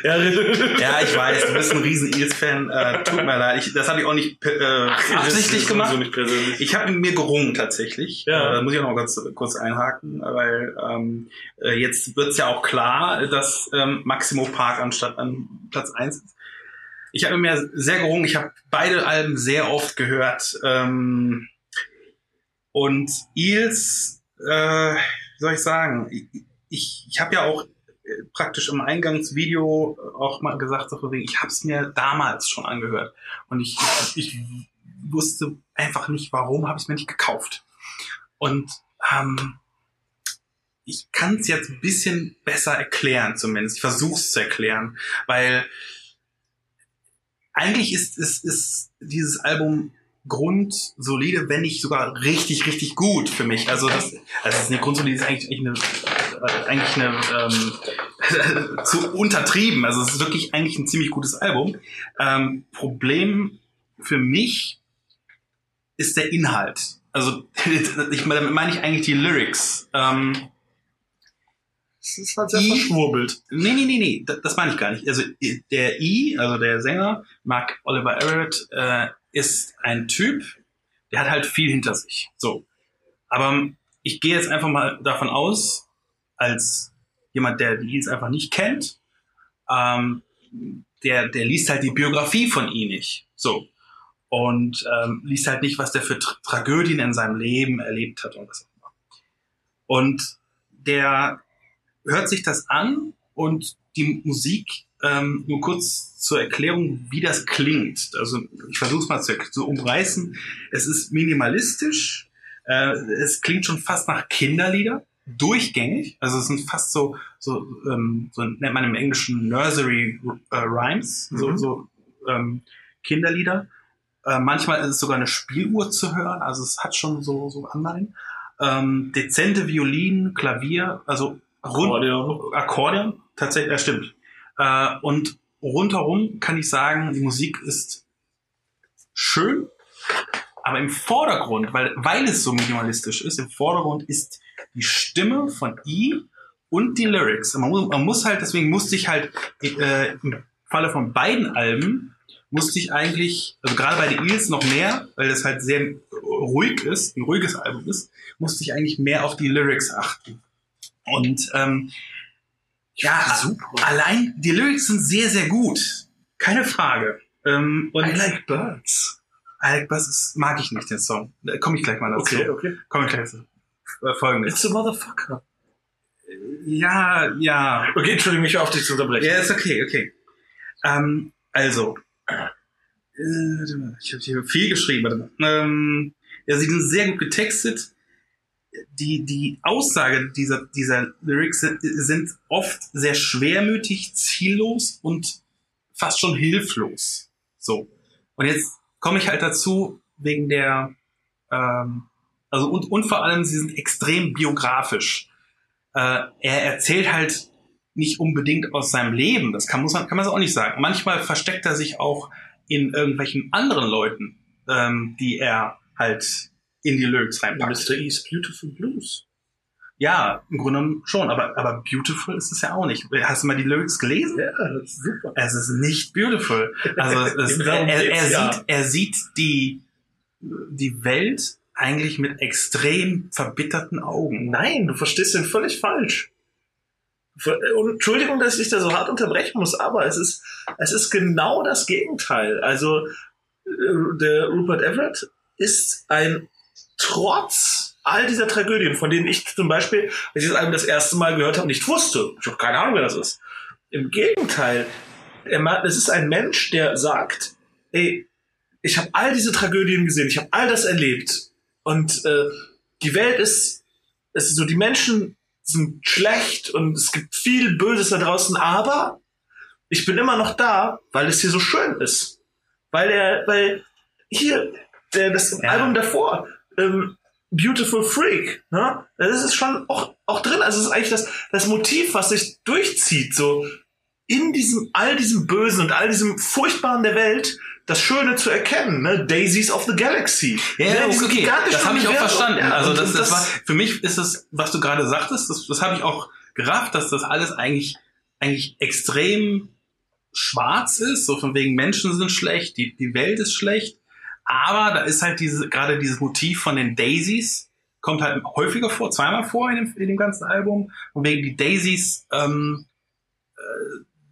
Ja, Ja, ich weiß, du bist ein riesen Eels-Fan. Äh, tut mir leid, ich, das habe ich auch nicht äh, absichtlich Das ist gemacht. nicht persönlich. Ich habe mir gerungen tatsächlich. Ja. Äh, muss ich auch noch ganz kurz einhaken, weil ähm, äh, jetzt wird's ja auch klar, dass ähm, Maximo Park anstatt an Platz eins ist. Ich habe mir sehr gerungen. Ich habe beide Alben sehr oft gehört. Ähm, und Eels, äh, wie soll ich sagen, ich, ich habe ja auch äh, praktisch im Eingangsvideo auch mal gesagt, ich habe es mir damals schon angehört. Und ich, ich, ich wusste einfach nicht, warum habe ich es mir nicht gekauft. Und ähm, ich kann es jetzt ein bisschen besser erklären zumindest. Ich versuche es zu erklären, weil eigentlich ist, ist, ist dieses Album grundsolide, wenn nicht sogar richtig, richtig gut für mich. Also das, also das ist eine grundsolide, ist eigentlich, eine, äh, eigentlich eine ähm, zu untertrieben. Also es ist wirklich eigentlich ein ziemlich gutes Album. Ähm, Problem für mich ist der Inhalt. Also ich meine, damit meine ich eigentlich die Lyrics. Ähm, Das ist halt sehr I- verschwurbelt. Nee, nee, nee, nee, das, das meine ich gar nicht. Also der I, also der Sänger, Mark Oliver Everett, äh, ist ein Typ, der hat halt viel hinter sich. So. Aber ich gehe jetzt einfach mal davon aus, als jemand, der die Eels einfach nicht kennt, ähm, der, der liest halt die Biografie von I nicht. So. Und ähm, liest halt nicht, was der für Tra Tragödien in seinem Leben erlebt hat und was auch immer. Und der hört sich das an und die Musik, ähm, nur kurz zur Erklärung, wie das klingt. Also ich versuche es mal zu, zu umreißen. Es ist minimalistisch, äh, es klingt schon fast nach Kinderlieder, durchgängig. Also es sind fast so, so, ähm, so nennt man im Englischen Nursery äh, Rhymes, so, Mhm. so ähm, Kinderlieder. Äh, manchmal ist es sogar eine Spieluhr zu hören, also es hat schon so, so Anleihen. Ähm, dezente Violinen, Klavier, also Akkordeon. Akkordeon, tatsächlich, ja, stimmt. Äh, und rundherum kann ich sagen, die Musik ist schön, aber im Vordergrund, weil, weil es so minimalistisch ist, im Vordergrund ist die Stimme von I und die Lyrics. Man muss, man muss halt, deswegen musste ich halt äh, im Falle von beiden Alben, musste ich eigentlich, also gerade bei den Eels noch mehr, weil das halt sehr ruhig ist, ein ruhiges Album ist, musste ich eigentlich mehr auf die Lyrics achten. Und ähm, ja, Super. allein die Lyrics sind sehr, sehr gut. Keine Frage. Ähm, und I like birds. I like Birds ist, mag ich nicht, den Song. Da komme ich gleich mal dazu. Okay, okay. Komme ich gleich dazu. Äh, Folgendes. It's a motherfucker. Ja, ja. Okay, Entschuldigung, mich auf dich zu unterbrechen. Ja, ist okay, okay. Ähm, also, äh, ich habe hier viel geschrieben. Warte mal. Ähm, ja, sie sind sehr gut getextet. Die, die Aussage dieser, dieser Lyrics sind, sind oft sehr schwermütig, ziellos und fast schon hilflos. So. Und jetzt komme ich halt dazu, wegen der, ähm, also und, und vor allem, sie sind extrem biografisch. Äh, er erzählt halt nicht unbedingt aus seinem Leben. Das kann, muss man, kann man so auch nicht sagen. Manchmal versteckt er sich auch in irgendwelchen anderen Leuten, ähm, die er halt in die Lyrics reinpackt. Mr. East Beautiful Blues. Ja, im Grunde genommen schon, aber, aber beautiful ist es ja auch nicht. Hast du mal die Lyrics gelesen? Ja, das ist super. Es ist nicht beautiful. Also es, er, er, er, ja. sieht, er sieht die, die Welt eigentlich mit extrem verbitterten Augen. Nein, du verstehst den völlig falsch. Entschuldigung, dass ich da so hart unterbrechen muss, aber es ist, es ist genau das Gegenteil. Also, äh, der Rupert Everett ist ein trotz all dieser Tragödien, von denen ich zum Beispiel, als ich dieses Album das erste Mal gehört habe, nicht wusste. Ich habe keine Ahnung, wer das ist. Im Gegenteil, es ist ein Mensch, der sagt, ey, ich habe all diese Tragödien gesehen, ich habe all das erlebt und äh, die Welt ist, es ist so, die Menschen sind schlecht und es gibt viel Böses da draußen, aber ich bin immer noch da, weil es hier so schön ist. Weil er, weil hier, der, das Ja. Album davor, ähm, Beautiful Freak, ne? Das ist schon auch, auch drin. Also es ist eigentlich das, das Motiv, was sich durchzieht, so in diesem, all diesem Bösen und all diesem Furchtbaren der Welt das Schöne zu erkennen, ne? Daisies of the Galaxy. Ja, ne? okay, okay. das habe ich auch verstanden. Ja, also das, und das war für mich ist es, was du gerade sagtest, das, das habe ich auch gerafft, dass das alles eigentlich eigentlich extrem schwarz ist, so von wegen Menschen sind schlecht, die die Welt ist schlecht, aber da ist halt diese gerade dieses Motiv von den Daisies kommt halt häufiger vor, zweimal vor in dem, in dem ganzen Album und wegen die Daisies ähm, äh,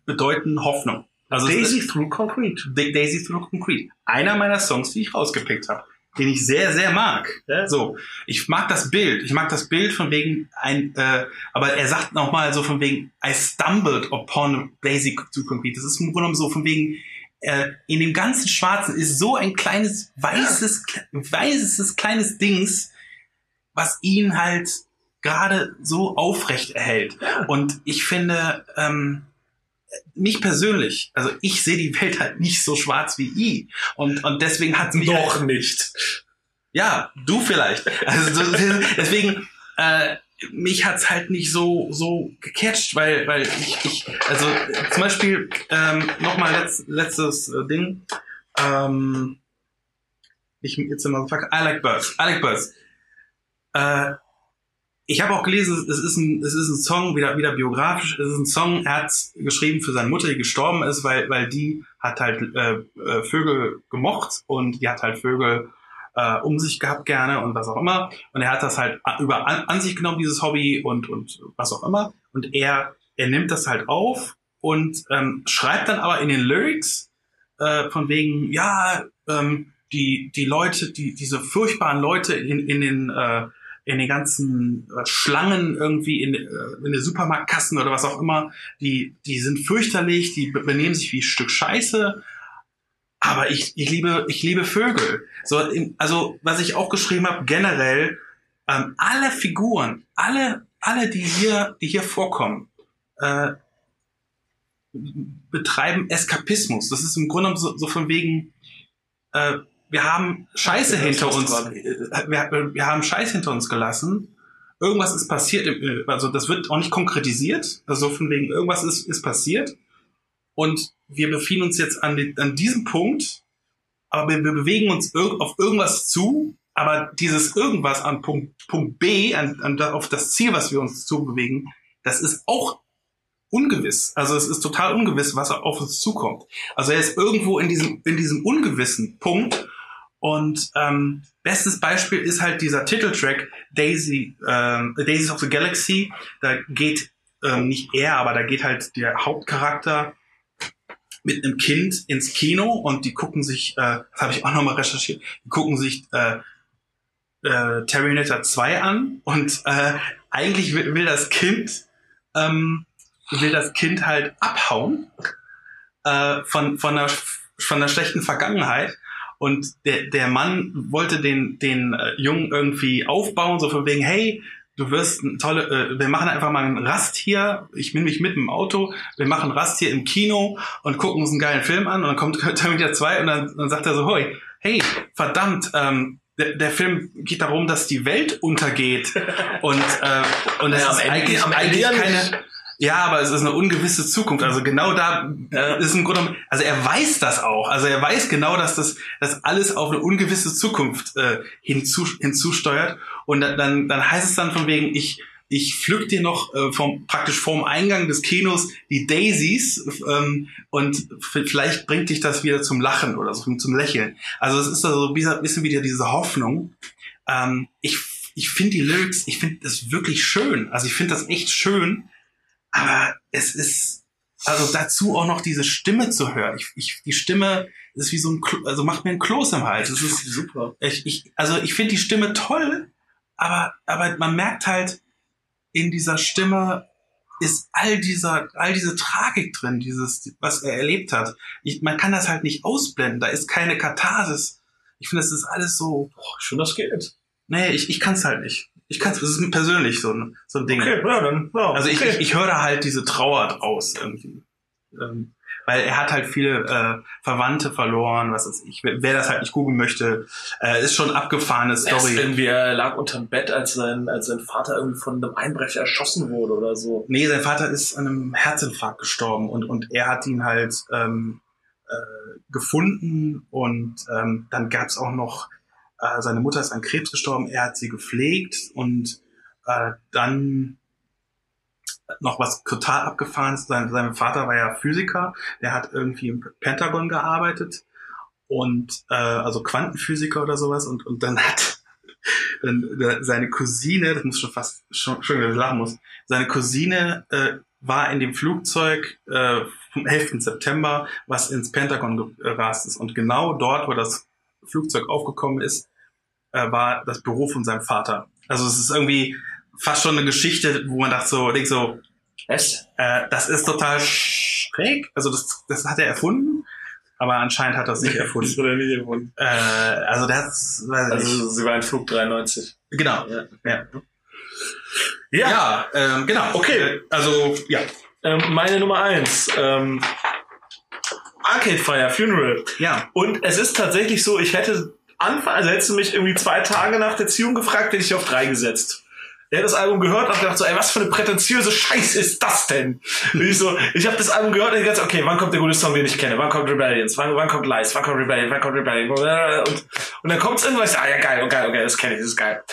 bedeuten Hoffnung. Also es ist- Daisy through Concrete. Daisy Through Concrete. Einer meiner Songs, die ich rausgepickt habe, den ich sehr, sehr mag. Ja. So, ich mag das Bild. Ich mag das Bild von wegen ein, äh, aber er sagt noch mal so von wegen I stumbled upon Daisy Through Concrete. Das ist im Grunde genommen so von wegen äh, in dem ganzen Schwarzen ist so ein kleines weißes, weißes kleines Dings, was ihn halt gerade so aufrecht erhält. Und ich finde, ähm, mich persönlich, also ich sehe die Welt halt nicht so schwarz wie I. Und, und deswegen hat mich Noch halt, nicht. ja, du vielleicht. Also so- deswegen, äh, mich hat's halt nicht so so gecatcht, weil weil ich, ich also zum Beispiel ähm, nochmal letz, letztes äh, Ding. Ähm, ich jetzt immer fuck, I like birds. I like birds. Äh, ich habe auch gelesen, es ist ein, es ist ein Song, wieder, wieder biografisch, es ist ein Song, er hat geschrieben für seine Mutter, die gestorben ist, weil, weil die hat halt äh, äh, Vögel gemocht und die hat halt Vögel äh, um sich gehabt gerne und was auch immer. Und er hat das halt über an, an sich genommen, dieses Hobby und, und was auch immer. Und er, er nimmt das halt auf und ähm, schreibt dann aber in den Lyrics äh, von wegen, ja, ähm, die, die Leute, die, diese furchtbaren Leute in, in den äh, in den ganzen äh, Schlangen irgendwie in, äh, in den Supermarktkassen oder was auch immer, die, die sind fürchterlich, die be- benehmen sich wie ein Stück Scheiße. Aber ich, ich liebe, ich liebe Vögel. So, also, was ich auch geschrieben habe, generell, ähm, alle Figuren, alle, alle, die hier, die hier vorkommen, äh, betreiben Eskapismus. Das ist im Grunde so, so von wegen, äh, wir haben Scheiße hinter uns, äh, wir, wir haben Scheiße hinter uns gelassen. Irgendwas ist passiert, äh, also das wird auch nicht konkretisiert, also von wegen irgendwas ist, ist passiert. Und wir befinden uns jetzt an, an diesem Punkt, aber wir, wir bewegen uns irg auf irgendwas zu, aber dieses irgendwas an Punkt, Punkt B, an, an, auf das Ziel, was wir uns zubewegen, das ist auch ungewiss. Also es ist total ungewiss, was auf uns zukommt. Also er ist irgendwo in diesem, in diesem ungewissen Punkt. Und ähm, bestes Beispiel ist halt dieser Titeltrack Daisy, ähm, Daisies of the Galaxy. Da geht ähm, nicht er, aber da geht halt der Hauptcharakter mit einem Kind ins Kino und die gucken sich, äh, das habe ich auch nochmal recherchiert, die gucken sich äh, äh, Terminator 2 an und äh, eigentlich will, will das Kind ähm, will das Kind halt abhauen äh, von von einer von einer schlechten Vergangenheit und der der Mann wollte den den äh, Jungen irgendwie aufbauen so von wegen hey du wirst ein tolle äh, wir machen einfach mal einen Rast hier. Ich nehme mich mit im Auto. Wir machen Rast hier im Kino und gucken uns einen geilen Film an. Und dann kommt Terminator 2 und dann, dann sagt er so hoi hey verdammt ähm, der, der Film geht darum, dass die Welt untergeht. Und äh, und es Naja, ist am Ende- eigentlich, am Ende eigentlich ja keine ja, aber es ist eine ungewisse Zukunft. Also genau da ist im Grunde, genommen- also er weiß das auch. Also er weiß genau, dass das, dass alles auf eine ungewisse Zukunft äh, hinzu, hinzusteuert. Und dann, dann, heißt es dann von wegen, ich, ich pflück dir noch äh, vom, praktisch vorm Eingang des Kinos die Daisies ähm, und vielleicht bringt dich das wieder zum Lachen oder so, zum Lächeln. Also es ist so ein bisschen wieder diese Hoffnung. Ähm, ich ich finde die Lyrics, ich finde das wirklich schön. Also ich finde das echt schön. Aber es ist, also dazu auch noch diese Stimme zu hören. Ich, ich, die Stimme ist wie so ein, Klo- also macht mir ein Kloß im Hals. Es ist, super. ich, ich, also ich finde die Stimme toll, aber, aber man merkt halt, in dieser Stimme ist all dieser, all diese Tragik drin, dieses, was er erlebt hat. Ich, man kann das halt nicht ausblenden. Da ist keine Katharsis. Ich finde, das ist alles so, Boah, schön, das geht. nee, ich, ich kann es halt nicht. Ich kann es, das ist persönlich so ein, so ein Ding. Okay, ja, dann, ja. Also ich, okay. ich, ich höre da halt diese Trauer draus irgendwie. Ähm, weil er hat halt viele äh, Verwandte verloren, was weiß ich. Wer, wer das halt nicht googeln möchte, äh, ist schon abgefahrene ist Story. irgendwie, er lag unterm Bett, als sein, als sein Vater irgendwie von einem Einbrecher erschossen wurde oder so. Nee, sein Vater ist an einem Herzinfarkt gestorben und, und er hat ihn halt, ähm, äh, gefunden und ähm, dann gab es auch noch, äh, seine Mutter ist an Krebs gestorben, er hat sie gepflegt und äh, dann noch was total abgefahren ist. Sein, sein Vater war ja Physiker, der hat irgendwie im Pentagon gearbeitet und äh, also Quantenphysiker oder sowas und, und dann hat dann, äh, seine Cousine, das muss schon fast schon, schon wieder lachen muss, seine Cousine äh, war in dem Flugzeug äh, vom 11. September, was ins Pentagon gerast ist. Und genau dort, wo das Flugzeug aufgekommen ist, äh, war das Büro von seinem Vater. Also es ist irgendwie fast schon eine Geschichte, wo man dachte so, denkt so, Es? äh, das ist total schräg. Also das, das hat er erfunden, aber anscheinend hat er es nicht erfunden. Das wurde nicht erfunden. äh, also das, weiß ich nicht. Also sie war in Flug 93. genau. Ja. Ja, Ja, ja ähm, genau. Okay. Also ja, ähm, meine Nummer eins. Ähm, Arcade Fire Funeral. ja. Und es ist tatsächlich so, ich hätte Anfang, also hättest du mich irgendwie zwei Tage nach der Ziehung gefragt, hätte ich auf drei gesetzt. Er hat das Album gehört und gedacht so, ey, was für eine prätentiöse Scheiße ist das denn? Und ich so, ich habe das Album gehört und ich dachte, okay, wann kommt der gute Song, den ich kenne? Wann kommt Rebellions? Wann, wann kommt Lies? Wann kommt Rebellion? Wann kommt Rebellion? Und, und dann kommt's irgendwas, ah ja, geil, okay, okay, das kenne ich, das ist geil.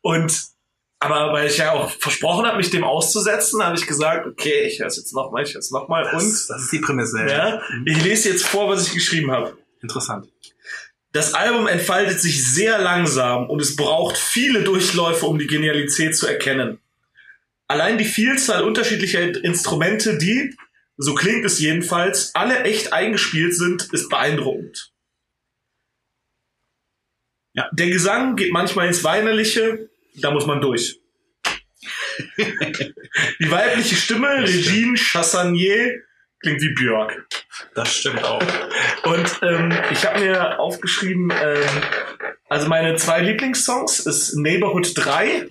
Und aber weil ich ja auch versprochen habe, mich dem auszusetzen, habe ich gesagt, okay, ich höre es jetzt nochmal, ich höre es nochmal. Und Das, ist die Prämisse. ja, ich lese jetzt vor, was ich geschrieben habe. Interessant. Das Album entfaltet sich sehr langsam und es braucht viele Durchläufe, um die Genialität zu erkennen. Allein die Vielzahl unterschiedlicher Instrumente, die, so klingt es jedenfalls, alle echt eingespielt sind, ist beeindruckend. Ja. Der Gesang geht manchmal ins Weinerliche, da muss man durch. die weibliche Stimme, Regine Chassanier, klingt wie Björk. Das stimmt auch. Und ähm, ich habe mir aufgeschrieben, ähm, also meine zwei Lieblingssongs ist Neighborhood 3,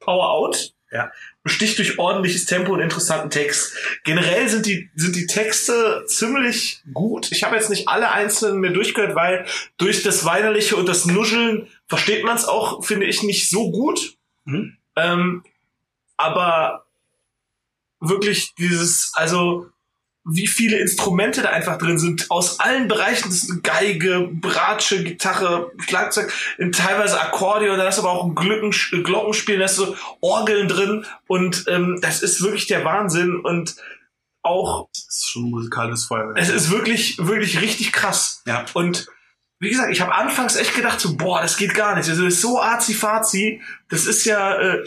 Power Out. Ja. Besticht durch ordentliches Tempo und interessanten Text. Generell sind die, sind die Texte ziemlich gut. Ich habe jetzt nicht alle einzelnen mir durchgehört, weil durch das Weinerliche und das Nuscheln versteht man es auch, finde ich, nicht so gut. Mhm. Ähm, aber wirklich dieses, also wie viele Instrumente da einfach drin sind, aus allen Bereichen. Das ist Geige, Bratsche, Gitarre, Schlagzeug, in teilweise Akkordeon, da ist aber auch ein Glücken, Glockenspiel, da ist so Orgeln drin und ähm, das ist wirklich der Wahnsinn und auch, Das ist schon musikalisches Feuerwerk. es ist wirklich, wirklich richtig krass. Ja. Und wie gesagt, ich habe anfangs echt gedacht, so, boah, das geht gar nicht. Also, das ist so arzi-fazi. Das ist ja, äh,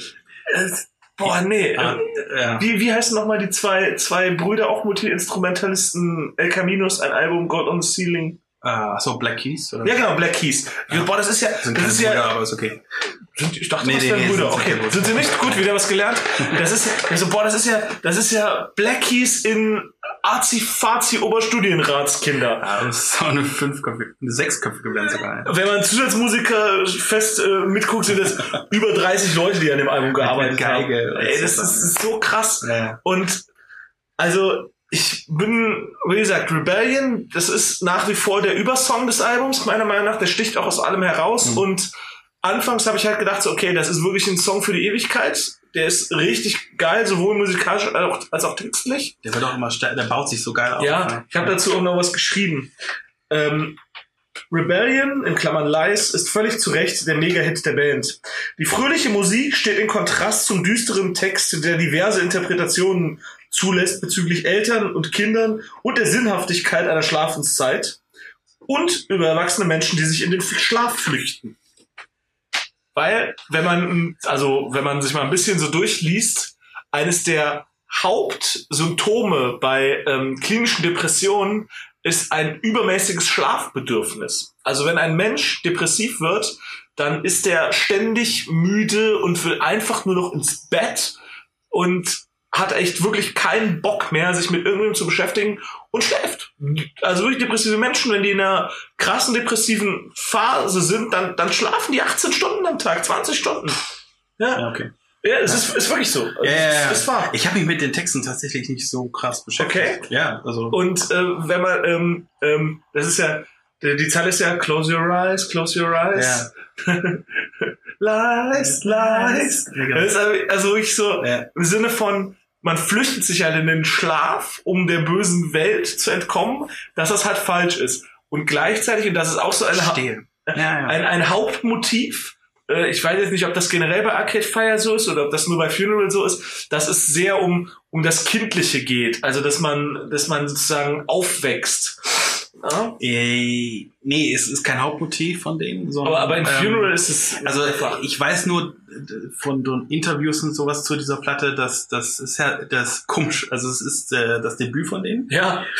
äh, boah, nee. Ah, äh, ja. wie, wie heißen nochmal die zwei, zwei Brüder, auch Multi-Instrumentalisten, El Caminos, ein Album, God on the Ceiling? Ah, achso, Black Keys? Oder? Ja, genau, Black Keys. Ja. Boah, das ist ja, Sind das ist ja, Brüder, aber ist okay. sind, ich dachte, Nee, das wären nee, Brüder. Okay, sind sie nicht? Gut, wieder was gelernt. Das ist, also, boah, das ist ja, das ist ja Black Keys in Azi-Fazi Oberstudienratskinder. Ja, das ist auch eine fünfköpfige, eine sechsköpfige Band sogar. Wenn man Zusatzmusiker fest äh, mitguckt, sind das über 30 Leute, die an dem Album gearbeitet Geige. haben. Ey, das ist, das ist so krass. Ja. Und also ich bin, wie gesagt, Rebellion, das ist nach wie vor der Übersong des Albums, meiner Meinung nach. Der sticht auch aus allem heraus. Mhm. Und anfangs habe ich halt gedacht, so, okay, das ist wirklich ein Song für die Ewigkeit. Der ist richtig geil, sowohl musikalisch als auch, als auch textlich. Der wird auch immer der baut sich so geil auf. Ja, ich habe dazu auch noch was geschrieben. Ähm, Rebellion, in Klammern Lies, ist völlig zu Recht der Mega-Hit der Band. Die fröhliche Musik steht in Kontrast zum düsteren Text, der diverse Interpretationen zulässt bezüglich Eltern und Kindern und der Sinnhaftigkeit einer Schlafenszeit und über erwachsene Menschen, die sich in den Schlaf flüchten. Weil, wenn man, also, wenn man sich mal ein bisschen so durchliest, eines der Hauptsymptome bei ähm, klinischen Depressionen ist ein übermäßiges Schlafbedürfnis. Also wenn ein Mensch depressiv wird, dann ist er ständig müde und will einfach nur noch ins Bett und hat echt wirklich keinen Bock mehr, sich mit irgendjemandem zu beschäftigen und schläft. Also wirklich depressive Menschen, wenn die in einer krassen depressiven Phase sind, dann, dann schlafen die 18 Stunden am Tag, 20 Stunden. Ja, Ja, okay. ja es ist, ist wirklich so. Ja, ja, ja. Es ist wahr. Ich habe mich mit den Texten tatsächlich nicht so krass beschäftigt. Okay. Ja, also. Und äh, wenn man, ähm, ähm, das ist ja, die, die Zahl ist ja Close your eyes, close your eyes. lies, lies. Ja, genau. Das ist also also wirklich so Ja. im Sinne von, man flüchtet sich halt in den Schlaf, um der bösen Welt zu entkommen, dass das halt falsch ist. Und gleichzeitig, und das ist auch so eine. Ja, ja. ein, ein Hauptmotiv, äh, ich weiß jetzt nicht, ob das generell bei Arcade Fire so ist oder ob das nur bei Funeral so ist, dass es sehr um, um das Kindliche geht. Also, dass man, dass man sozusagen aufwächst. Ja? Äh, nee, es ist kein Hauptmotiv von denen. Sondern, Aber, aber in ähm, Funeral ist es Also einfach. ich weiß nur von den Interviews und sowas zu dieser Platte, dass das ist ja das komisch. Also es ist äh, das Debüt von denen. Ja,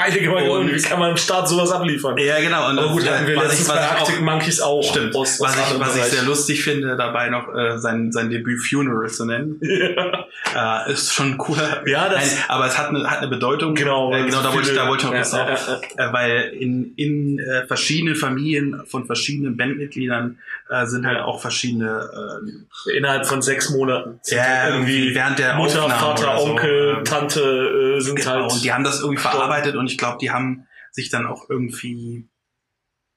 heilige Und- wie kann man im Start sowas abliefern? Ja, genau. Und Aber gut, hatten wir was letztens ich, bei Arctic Monkeys auch. stimmt. Aus, was ich, was ich sehr lustig finde, dabei noch äh, sein sein Debüt Funeral zu nennen, Ja. äh, ist schon cooler. Ja, das- Nein, aber es hat eine, hat eine Bedeutung. Genau, äh, genau. Da wollte ich, da wollte ich noch ja, was ja, auch, äh, weil in in äh, verschiedenen Familien von verschiedenen Bandmitgliedern äh, sind halt auch verschiedene äh, Innerhalb von sechs Monaten. Ja, halt irgendwie während der Mutter, Aufnahme Vater, oder so, Onkel, ähm, Tante äh, sind Genau, halt. und die haben das irgendwie verarbeitet und ich glaube, die haben sich dann auch irgendwie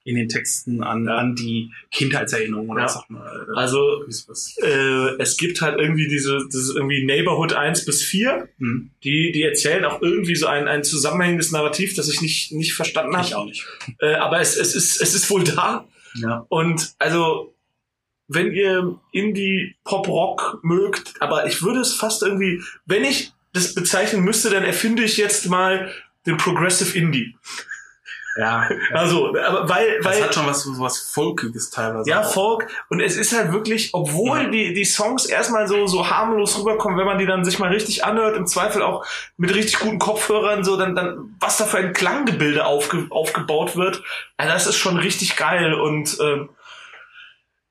in den Texten an, Ja. an die Kindheitserinnerungen oder Ja. was auch mal. äh, also äh, es gibt halt irgendwie diese, diese irgendwie Neighborhood 1 bis 4, Hm, die, die erzählen auch irgendwie so ein, ein zusammenhängendes Narrativ, das ich nicht, nicht verstanden ich habe. auch nicht. Äh, aber es, es, ist, es ist wohl da. Ja. Und also, wenn ihr Indie Pop Rock mögt, aber ich würde es fast irgendwie, wenn ich das bezeichnen müsste, dann erfinde ich jetzt mal den Progressive Indie. Ja. Also, aber weil, Das weil hat schon was, was Folkiges teilweise. ja, auch. Folk. Und es ist halt wirklich, obwohl Ja. die, die Songs erstmal so, so harmlos rüberkommen, wenn man die dann sich mal richtig anhört, im Zweifel auch mit richtig guten Kopfhörern, so, dann, dann, was da für ein Klanggebilde aufge, aufgebaut wird, also das ist schon richtig geil und, ähm,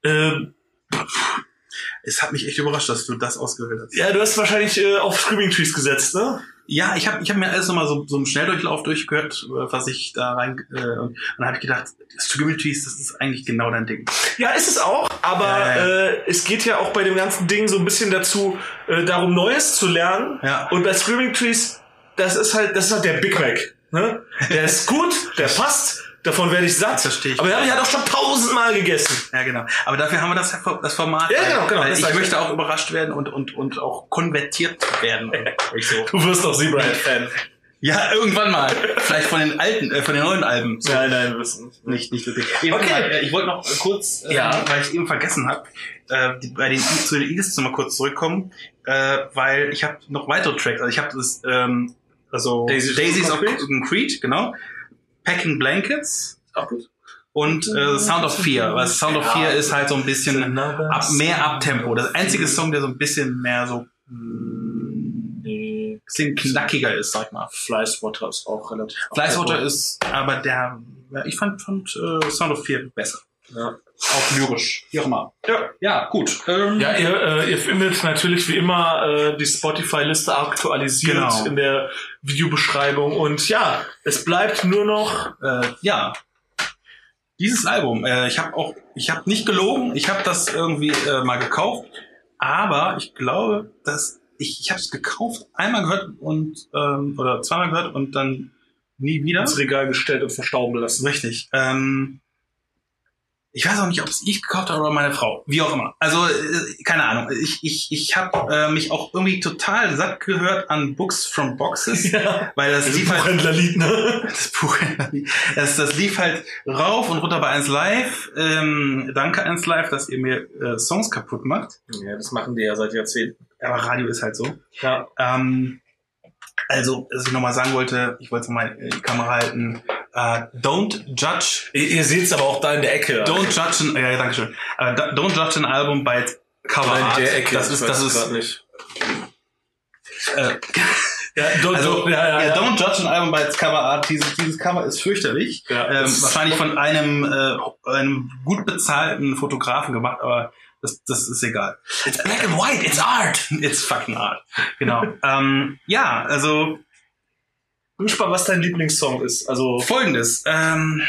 ähm, Es hat mich echt überrascht, dass du das ausgewählt hast. ja, du hast wahrscheinlich äh, auf Screaming Trees gesetzt, ne? Ja, ich habe ich hab mir alles nochmal so, so im Schnelldurchlauf durchgehört, äh, was ich da rein. Äh, und dann habe ich gedacht, Streaming Trees, das ist eigentlich genau dein Ding. Ja, ist es auch, aber Ja, ja, ja. Äh, es geht ja auch bei dem ganzen Ding so ein bisschen dazu, äh, darum Neues zu lernen. Ja. Und bei Screaming Trees, das ist halt, das ist halt der Big Mac. Ne? Der ist gut, der passt, davon werde ich satt. Das verstehe ich. Aber den habe ich halt auch schon tausendmal gegessen. Ja, genau. Aber dafür haben wir das, das Format. Ja, genau, genau. Weil ich sag ich. möchte auch überrascht werden und, und, und auch konvertiert werden. Ich so. Du wirst auch Zebrahead-Fan. Ja, irgendwann mal. Vielleicht von den alten, äh, von den neuen Alben. So. Nein, nein, wir wissen nicht. Nicht, wirklich. Okay. Okay. Äh, ich wollte noch kurz, äh, Ja. weil ich eben vergessen habe, äh, die- bei den zu den Eagles mal kurz zurückkommen, äh, weil ich habe noch weitere Tracks. Also ich habe das, ähm, also Daisies Daisies, of? Concrete, genau. Packing Blankets Auch gut. und äh, Sound of Fear. Was Sound of. Fear ist halt so ein bisschen ab, mehr Abtempo. Das einzige Song, der so ein bisschen mehr so mm, Nee. bisschen knackiger ist, sag ich mal. Flyswatter ist auch relativ. Fleißwater ist aber der, ja, ich fand, fand äh, Sound of Fear besser. Ja. Auch lyrisch. Wie auch immer. Ja. Ja, gut. Ähm, Ja, ihr, äh, ihr findet natürlich wie immer äh, die Spotify-Liste aktualisiert Genau. in der Videobeschreibung. Und ja, es bleibt nur noch. äh, ja. Dieses Album, äh, ich habe auch, ich habe nicht gelogen, ich habe das irgendwie äh, mal gekauft, aber ich glaube, dass ich, ich habe es gekauft, einmal gehört und ähm, oder zweimal gehört und dann nie wieder. ins Regal gestellt und verstauben lassen. Richtig. Ähm, ich weiß auch nicht, ob es ich gekauft habe oder meine Frau. Wie auch immer. Also, äh, keine Ahnung. Ich, ich, ich habe äh, mich auch irgendwie total satt gehört an Books from Boxes, Ja. weil das Das lief halt Buchhändlerlied, ne? das Buch, das, das lief halt rauf und runter bei 1 Live. Ähm, danke 1 Live, dass ihr mir äh, Songs kaputt macht. Ja, das machen die ja seit Jahrzehnten. Aber Radio ist halt so. Ja. Ähm, also, was ich nochmal sagen wollte, ich wollte mal in die Kamera halten. Äh, don't judge Ihr, ihr seht es aber auch da in der Ecke. Don't judge an, ja, danke schön. Da- don't judge an Album by its cover Oder in art. der Ecke. Das ist, das ist, nicht. äh, Ja, don't, also, ja, ja, ja. don't judge an Album by its cover art. Dieses, dieses Cover ist fürchterlich. Ja, ähm, ist- wahrscheinlich von einem, äh, einem gut bezahlten Fotografen gemacht, aber das, das ist egal. It's black and white, it's art. It's fucking art. Genau. ähm, ja, also Bin gespannt, was dein Lieblingssong ist. Also, folgendes. Ähm,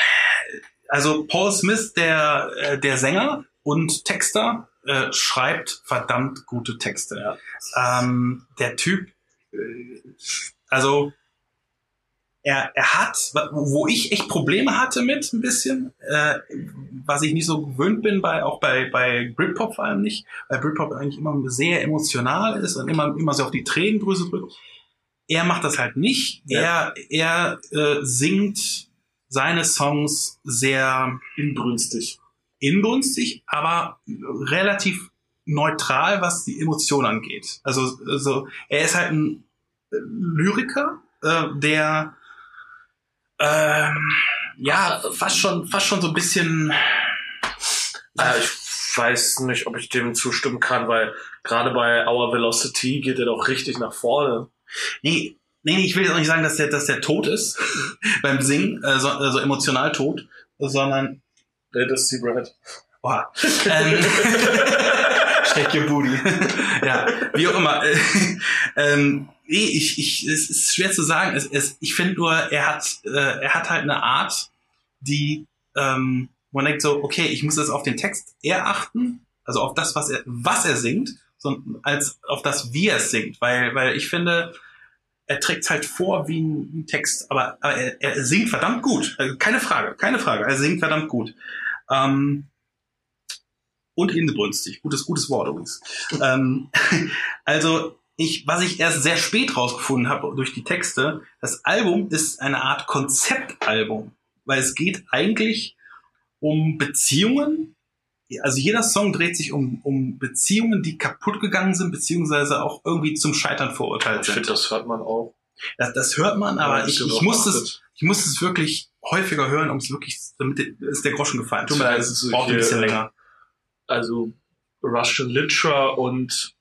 also Paul Smith, der, äh, der Sänger und Texter, äh, schreibt verdammt gute Texte. Ähm, der Typ, äh, also er, er hat, wo ich echt Probleme hatte mit ein bisschen, äh, was ich nicht so gewöhnt bin, bei auch bei, bei Britpop vor allem nicht, weil Britpop eigentlich immer sehr emotional ist und immer, immer so auf die Tränendrüse drückt. Er macht das halt nicht. Ja. Er, er äh, singt seine Songs sehr Inbrünstig. inbrünstig, aber relativ neutral, was die Emotion angeht. Also, also er ist halt ein Lyriker, äh, der ähm, ja fast schon fast schon so ein bisschen Äh, ich weiß nicht, ob ich dem zustimmen kann, weil gerade bei Our Velocity geht er doch richtig nach vorne. Nee, nee, ich will jetzt auch nicht sagen, dass der dass der tot ist beim Singen, äh, so, also emotional tot, sondern Der das Zebrahead. Boah. Ähm, Shake your booty. ja, wie auch immer. Äh, ähm, nee, ich, ich, es ist schwer zu sagen. Es, es, ich finde nur, er hat, äh, er hat halt eine Art, die, ähm, man denkt so, okay, ich muss jetzt auf den Text eher achten, also auf das, was er, was er singt, sondern als auf das, wie er es singt, weil, weil ich finde, er trägt halt vor wie ein, wie ein Text, aber, aber er, er singt verdammt gut. Also keine Frage, keine Frage. Er singt verdammt gut. Ähm, und inbrünstig. Gutes, gutes Wort übrigens. ähm, also, ich, was ich erst sehr spät rausgefunden habe durch die Texte, das Album ist eine Art Konzeptalbum, weil es geht eigentlich um Beziehungen. Also jeder Song dreht sich um, um Beziehungen, die kaputt gegangen sind, beziehungsweise auch irgendwie zum Scheitern verurteilt Ich sind. finde, das hört man auch. Das, das hört man, aber Ja, ich, ich, auch muss es, ich muss es wirklich häufiger hören, um es wirklich, damit ist der Groschen gefallen. Tut mir leid, es ist braucht ein bisschen äh, länger. Also Russian Literature und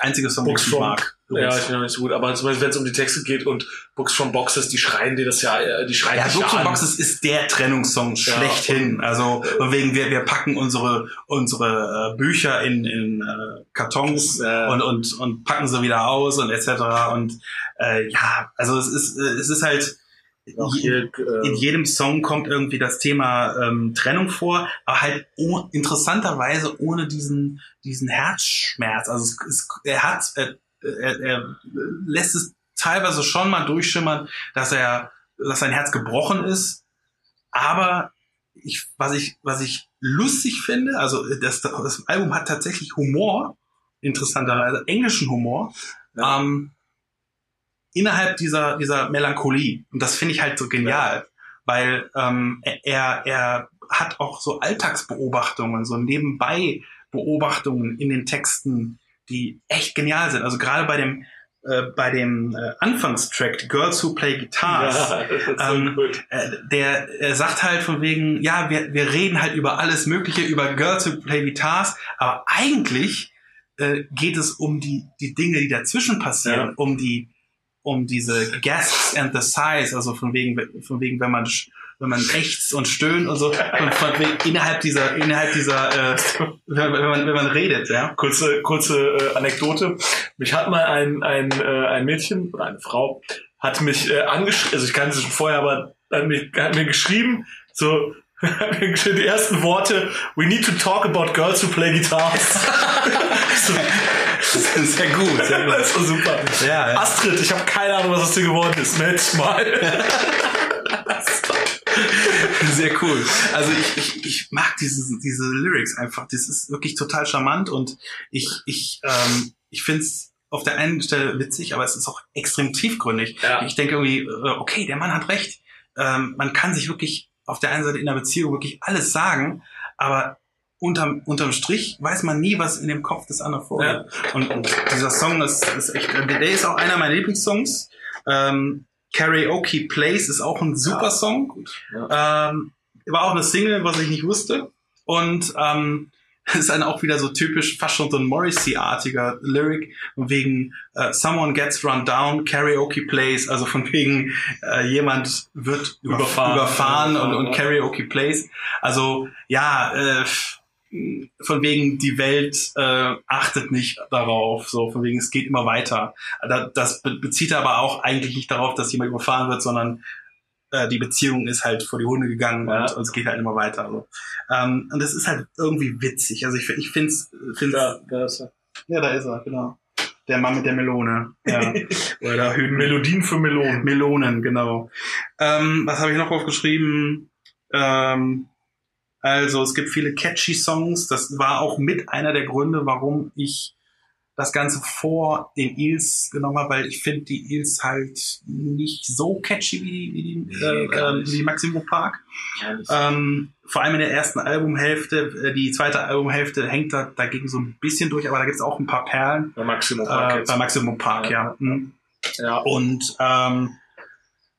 Einzige Song, den Books ich from, mag. ja, ich finde auch nicht so gut, aber zum Beispiel, wenn es um die Texte geht und Books from Boxes, die schreien dir das ja, äh, die schreien Ja, dich Books ja and an. Boxes ist der Trennungssong Ja. schlechthin. Also von wegen wir, wir packen unsere unsere äh, Bücher in, in äh, Kartons Ja. und, und und packen sie wieder aus und etc. Und äh, ja, also es ist äh, es ist halt je- hier, in äh, jedem Song kommt irgendwie das Thema ähm, Trennung vor, aber halt oh, interessanterweise ohne diesen diesen Herzschmerz. Also es, es, er hat er, er, er lässt es teilweise schon mal durchschimmern, dass er dass sein Herz gebrochen ist, aber ich was ich was ich lustig finde, also das, das Album hat tatsächlich Humor, interessanterweise englischen Humor. Ja. Ähm, innerhalb dieser, dieser Melancholie. Und das finde ich halt so genial, weil ähm, er, er hat auch so Alltagsbeobachtungen, so nebenbei Beobachtungen in den Texten, die echt genial sind. Also gerade bei dem äh, bei dem äh, Anfangstrack Girls Who Play Guitars, ja, so ähm, gut. äh, der er sagt halt von wegen, ja, wir, wir reden halt über alles Mögliche, über Girls Who Play Guitars, aber eigentlich äh, geht es um die, die Dinge, die dazwischen passieren, Ja. um die um diese Gasps and the sighs, also von wegen, von wegen, wenn man wenn man rechts und stöhnt und so, und von wegen innerhalb dieser, innerhalb dieser, äh, wenn, wenn man, wenn man redet, ja. Kurze, kurze äh, Anekdote. Mich hat mal ein, ein, äh, ein Mädchen eine Frau hat mich äh, angeschrieben, also ich kannte sie schon vorher, aber hat, mich, hat mir geschrieben, so mir die ersten Worte, we need to talk about girls who play guitars. so, Sehr gut, sehr gut. das so super. Ja, ja. Astrid, ich habe keine Ahnung, was aus dir geworden ist. Meld dich mal. Sehr cool. Also ich, ich, ich mag diese, diese Lyrics einfach. Das ist wirklich total charmant und ich, ich, ähm, ich finde es auf der einen Stelle witzig, aber es ist auch extrem tiefgründig. Ja. Ich denke irgendwie, äh, okay, der Mann hat recht. Ähm, man kann sich wirklich auf der einen Seite in einer Beziehung wirklich alles sagen, aber unterm, unterm Strich weiß man nie, was in dem Kopf des anderen vorgeht. Und, und dieser Song ist, ist echt, der ist auch einer meiner Lieblingssongs. Ähm, Karaoke Place ist auch ein super Ja. Song. Ähm, war auch eine Single, was ich nicht wusste. Und ähm, ist dann auch wieder so typisch, fast schon so ein Morrissey-artiger Lyric, wegen äh, Someone gets run down, Karaoke Place, also von wegen äh, jemand wird überfahren, Überfahren. überfahren und, und Ja. Karaoke Place. Also ja, äh, von wegen die Welt äh, achtet nicht darauf, so von wegen es geht immer weiter. Da- Das be- bezieht er aber auch eigentlich nicht darauf, dass jemand überfahren wird, sondern äh, die Beziehung ist halt vor die Hunde gegangen Ja. und, und es geht halt immer weiter. So. Ähm, und das ist halt irgendwie witzig. Also ich, ich finde es, find's, Ja, da ist er. ja, da ist er, genau. Der Mann mit der Melone. Ja. Oder Melodien für Melonen. Melonen, genau. Ähm, was habe ich noch aufgeschrieben? Ähm, also es gibt viele catchy Songs. Das war auch mit einer der Gründe, warum ich das Ganze vor den Eels genommen habe, weil ich finde die Eels halt nicht so catchy wie die, wie die, Nee, äh, äh, wie Maximo Park. Ähm, vor allem in der ersten Albumhälfte, äh, die zweite Albumhälfte hängt da dagegen so ein bisschen durch, aber da gibt es auch ein paar Perlen. Bei Maximum Äh, bei Maximum Park, ja. Ja. Mhm. ja. Und ähm,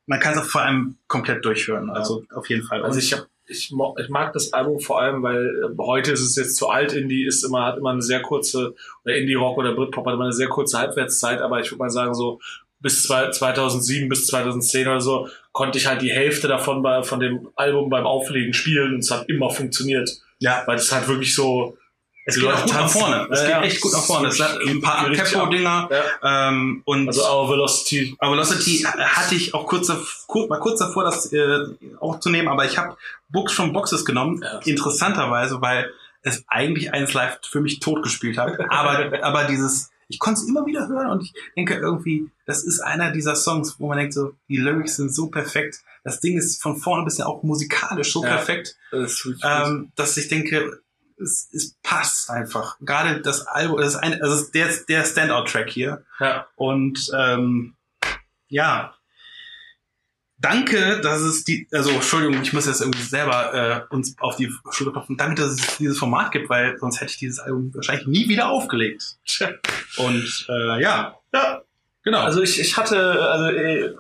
man kann es auch vor allem komplett durchhören. Also auf jeden Fall. Also ich hab, ich, mo- ich mag das Album vor allem, weil äh, heute ist es jetzt zu alt. Indie ist immer hat immer eine sehr kurze oder Indie Rock oder Britpop hat immer eine sehr kurze Halbwertszeit. Aber ich würde mal sagen so bis zwei, 2007 bis 2010 oder so konnte ich halt die Hälfte davon bei, von dem Album beim Auflegen spielen und es hat immer funktioniert, ja, weil es halt wirklich so es geht auch gut nach vorne. Es Ja, geht ja. echt gut nach vorne. Es hat ein paar Tempo-Dinger ja, ähm, und also Our Velocity. Aber Velocity hatte ich auch kurz, dav- kur- war kurz davor, das äh, aufzunehmen, aber ich habe Books from Boxes genommen, Ja. interessanterweise, weil es eigentlich eins live für mich tot gespielt hat. Aber, aber dieses, ich konnte es immer wieder hören und ich denke irgendwie, das ist einer dieser Songs, wo man denkt so, die Lyrics sind so perfekt, das Ding ist von vorne bis auch musikalisch so Ja. perfekt, Das ähm, dass ich denke, es, es passt einfach. Gerade das Album, das ist ein, also der, der Standout-Track hier. ja. Und ähm, ja, danke, dass es die, also Entschuldigung, ich muss jetzt irgendwie selber äh, uns auf die Schulter klopfen. Danke, dass es dieses Format gibt, weil sonst hätte ich dieses Album wahrscheinlich nie wieder aufgelegt. Und äh, ja, ja, genau. Also ich, ich hatte, also äh,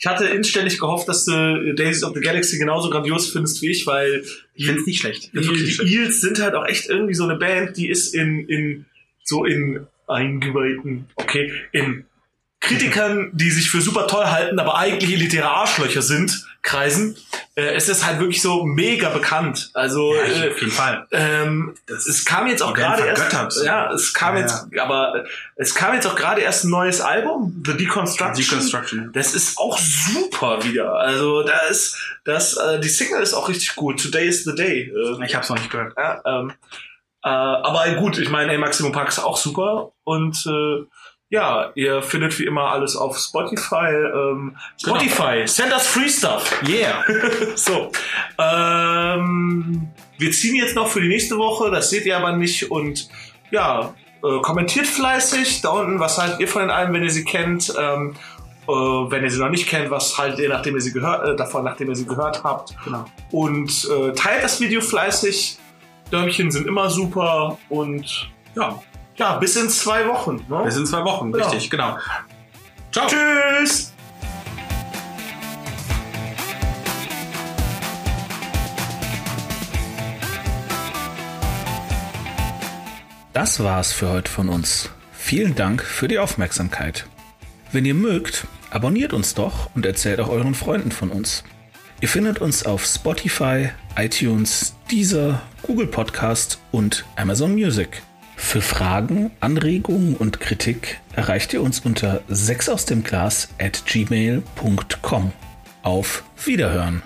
ich hatte inständig gehofft, dass du Days of the Galaxy genauso grandios findest wie ich, weil ich finde es nicht schlecht. Die, nicht die schlecht. Eels sind halt auch echt irgendwie so eine Band, die ist in, in so in eingeweihten, okay, in Kritikern, die sich für super toll halten, aber eigentlich elitäre Arschlöcher sind, Kreisen, äh, es ist halt wirklich so mega bekannt. Also Ja, äh, auf jeden Fall. ähm, Das es kam jetzt auch gerade erst, ja, es kam Ja, jetzt, aber es kam jetzt auch gerade erst ein neues Album, The Deconstruction. Deconstruction. Das ist auch super wieder. Also da ist das, äh, die Single ist auch richtig gut. Today is the day. Äh, Ich habe es noch nicht gehört. ja, ähm, äh, aber gut, ich meine, ey, Maximum Park ist auch super und äh, ja, ihr findet wie immer alles auf Spotify. Ähm, Spotify, send us free stuff. Yeah. So, ähm, wir ziehen jetzt noch für die nächste Woche, das seht ihr aber nicht und ja, äh, kommentiert fleißig da unten, was haltet ihr von den Alben, wenn ihr sie kennt, ähm, äh, wenn ihr sie noch nicht kennt, was haltet ihr, nachdem ihr sie gehört, äh, davon, nachdem ihr sie gehört habt genau. und äh, teilt das Video fleißig, Däumchen sind immer super und Ja, ja, bis in zwei Wochen. Ne? wir sind zwei Wochen, Ja. richtig, genau. Ciao. Tschüss! Das war's für heute von uns. Vielen Dank für die Aufmerksamkeit. Wenn ihr mögt, abonniert uns doch und erzählt auch euren Freunden von uns. Ihr findet uns auf Spotify, iTunes, Deezer, Google Podcast und Amazon Music. Für Fragen, Anregungen und Kritik erreicht ihr uns unter 6 aus dem Glas at gmail.com. Auf Wiederhören!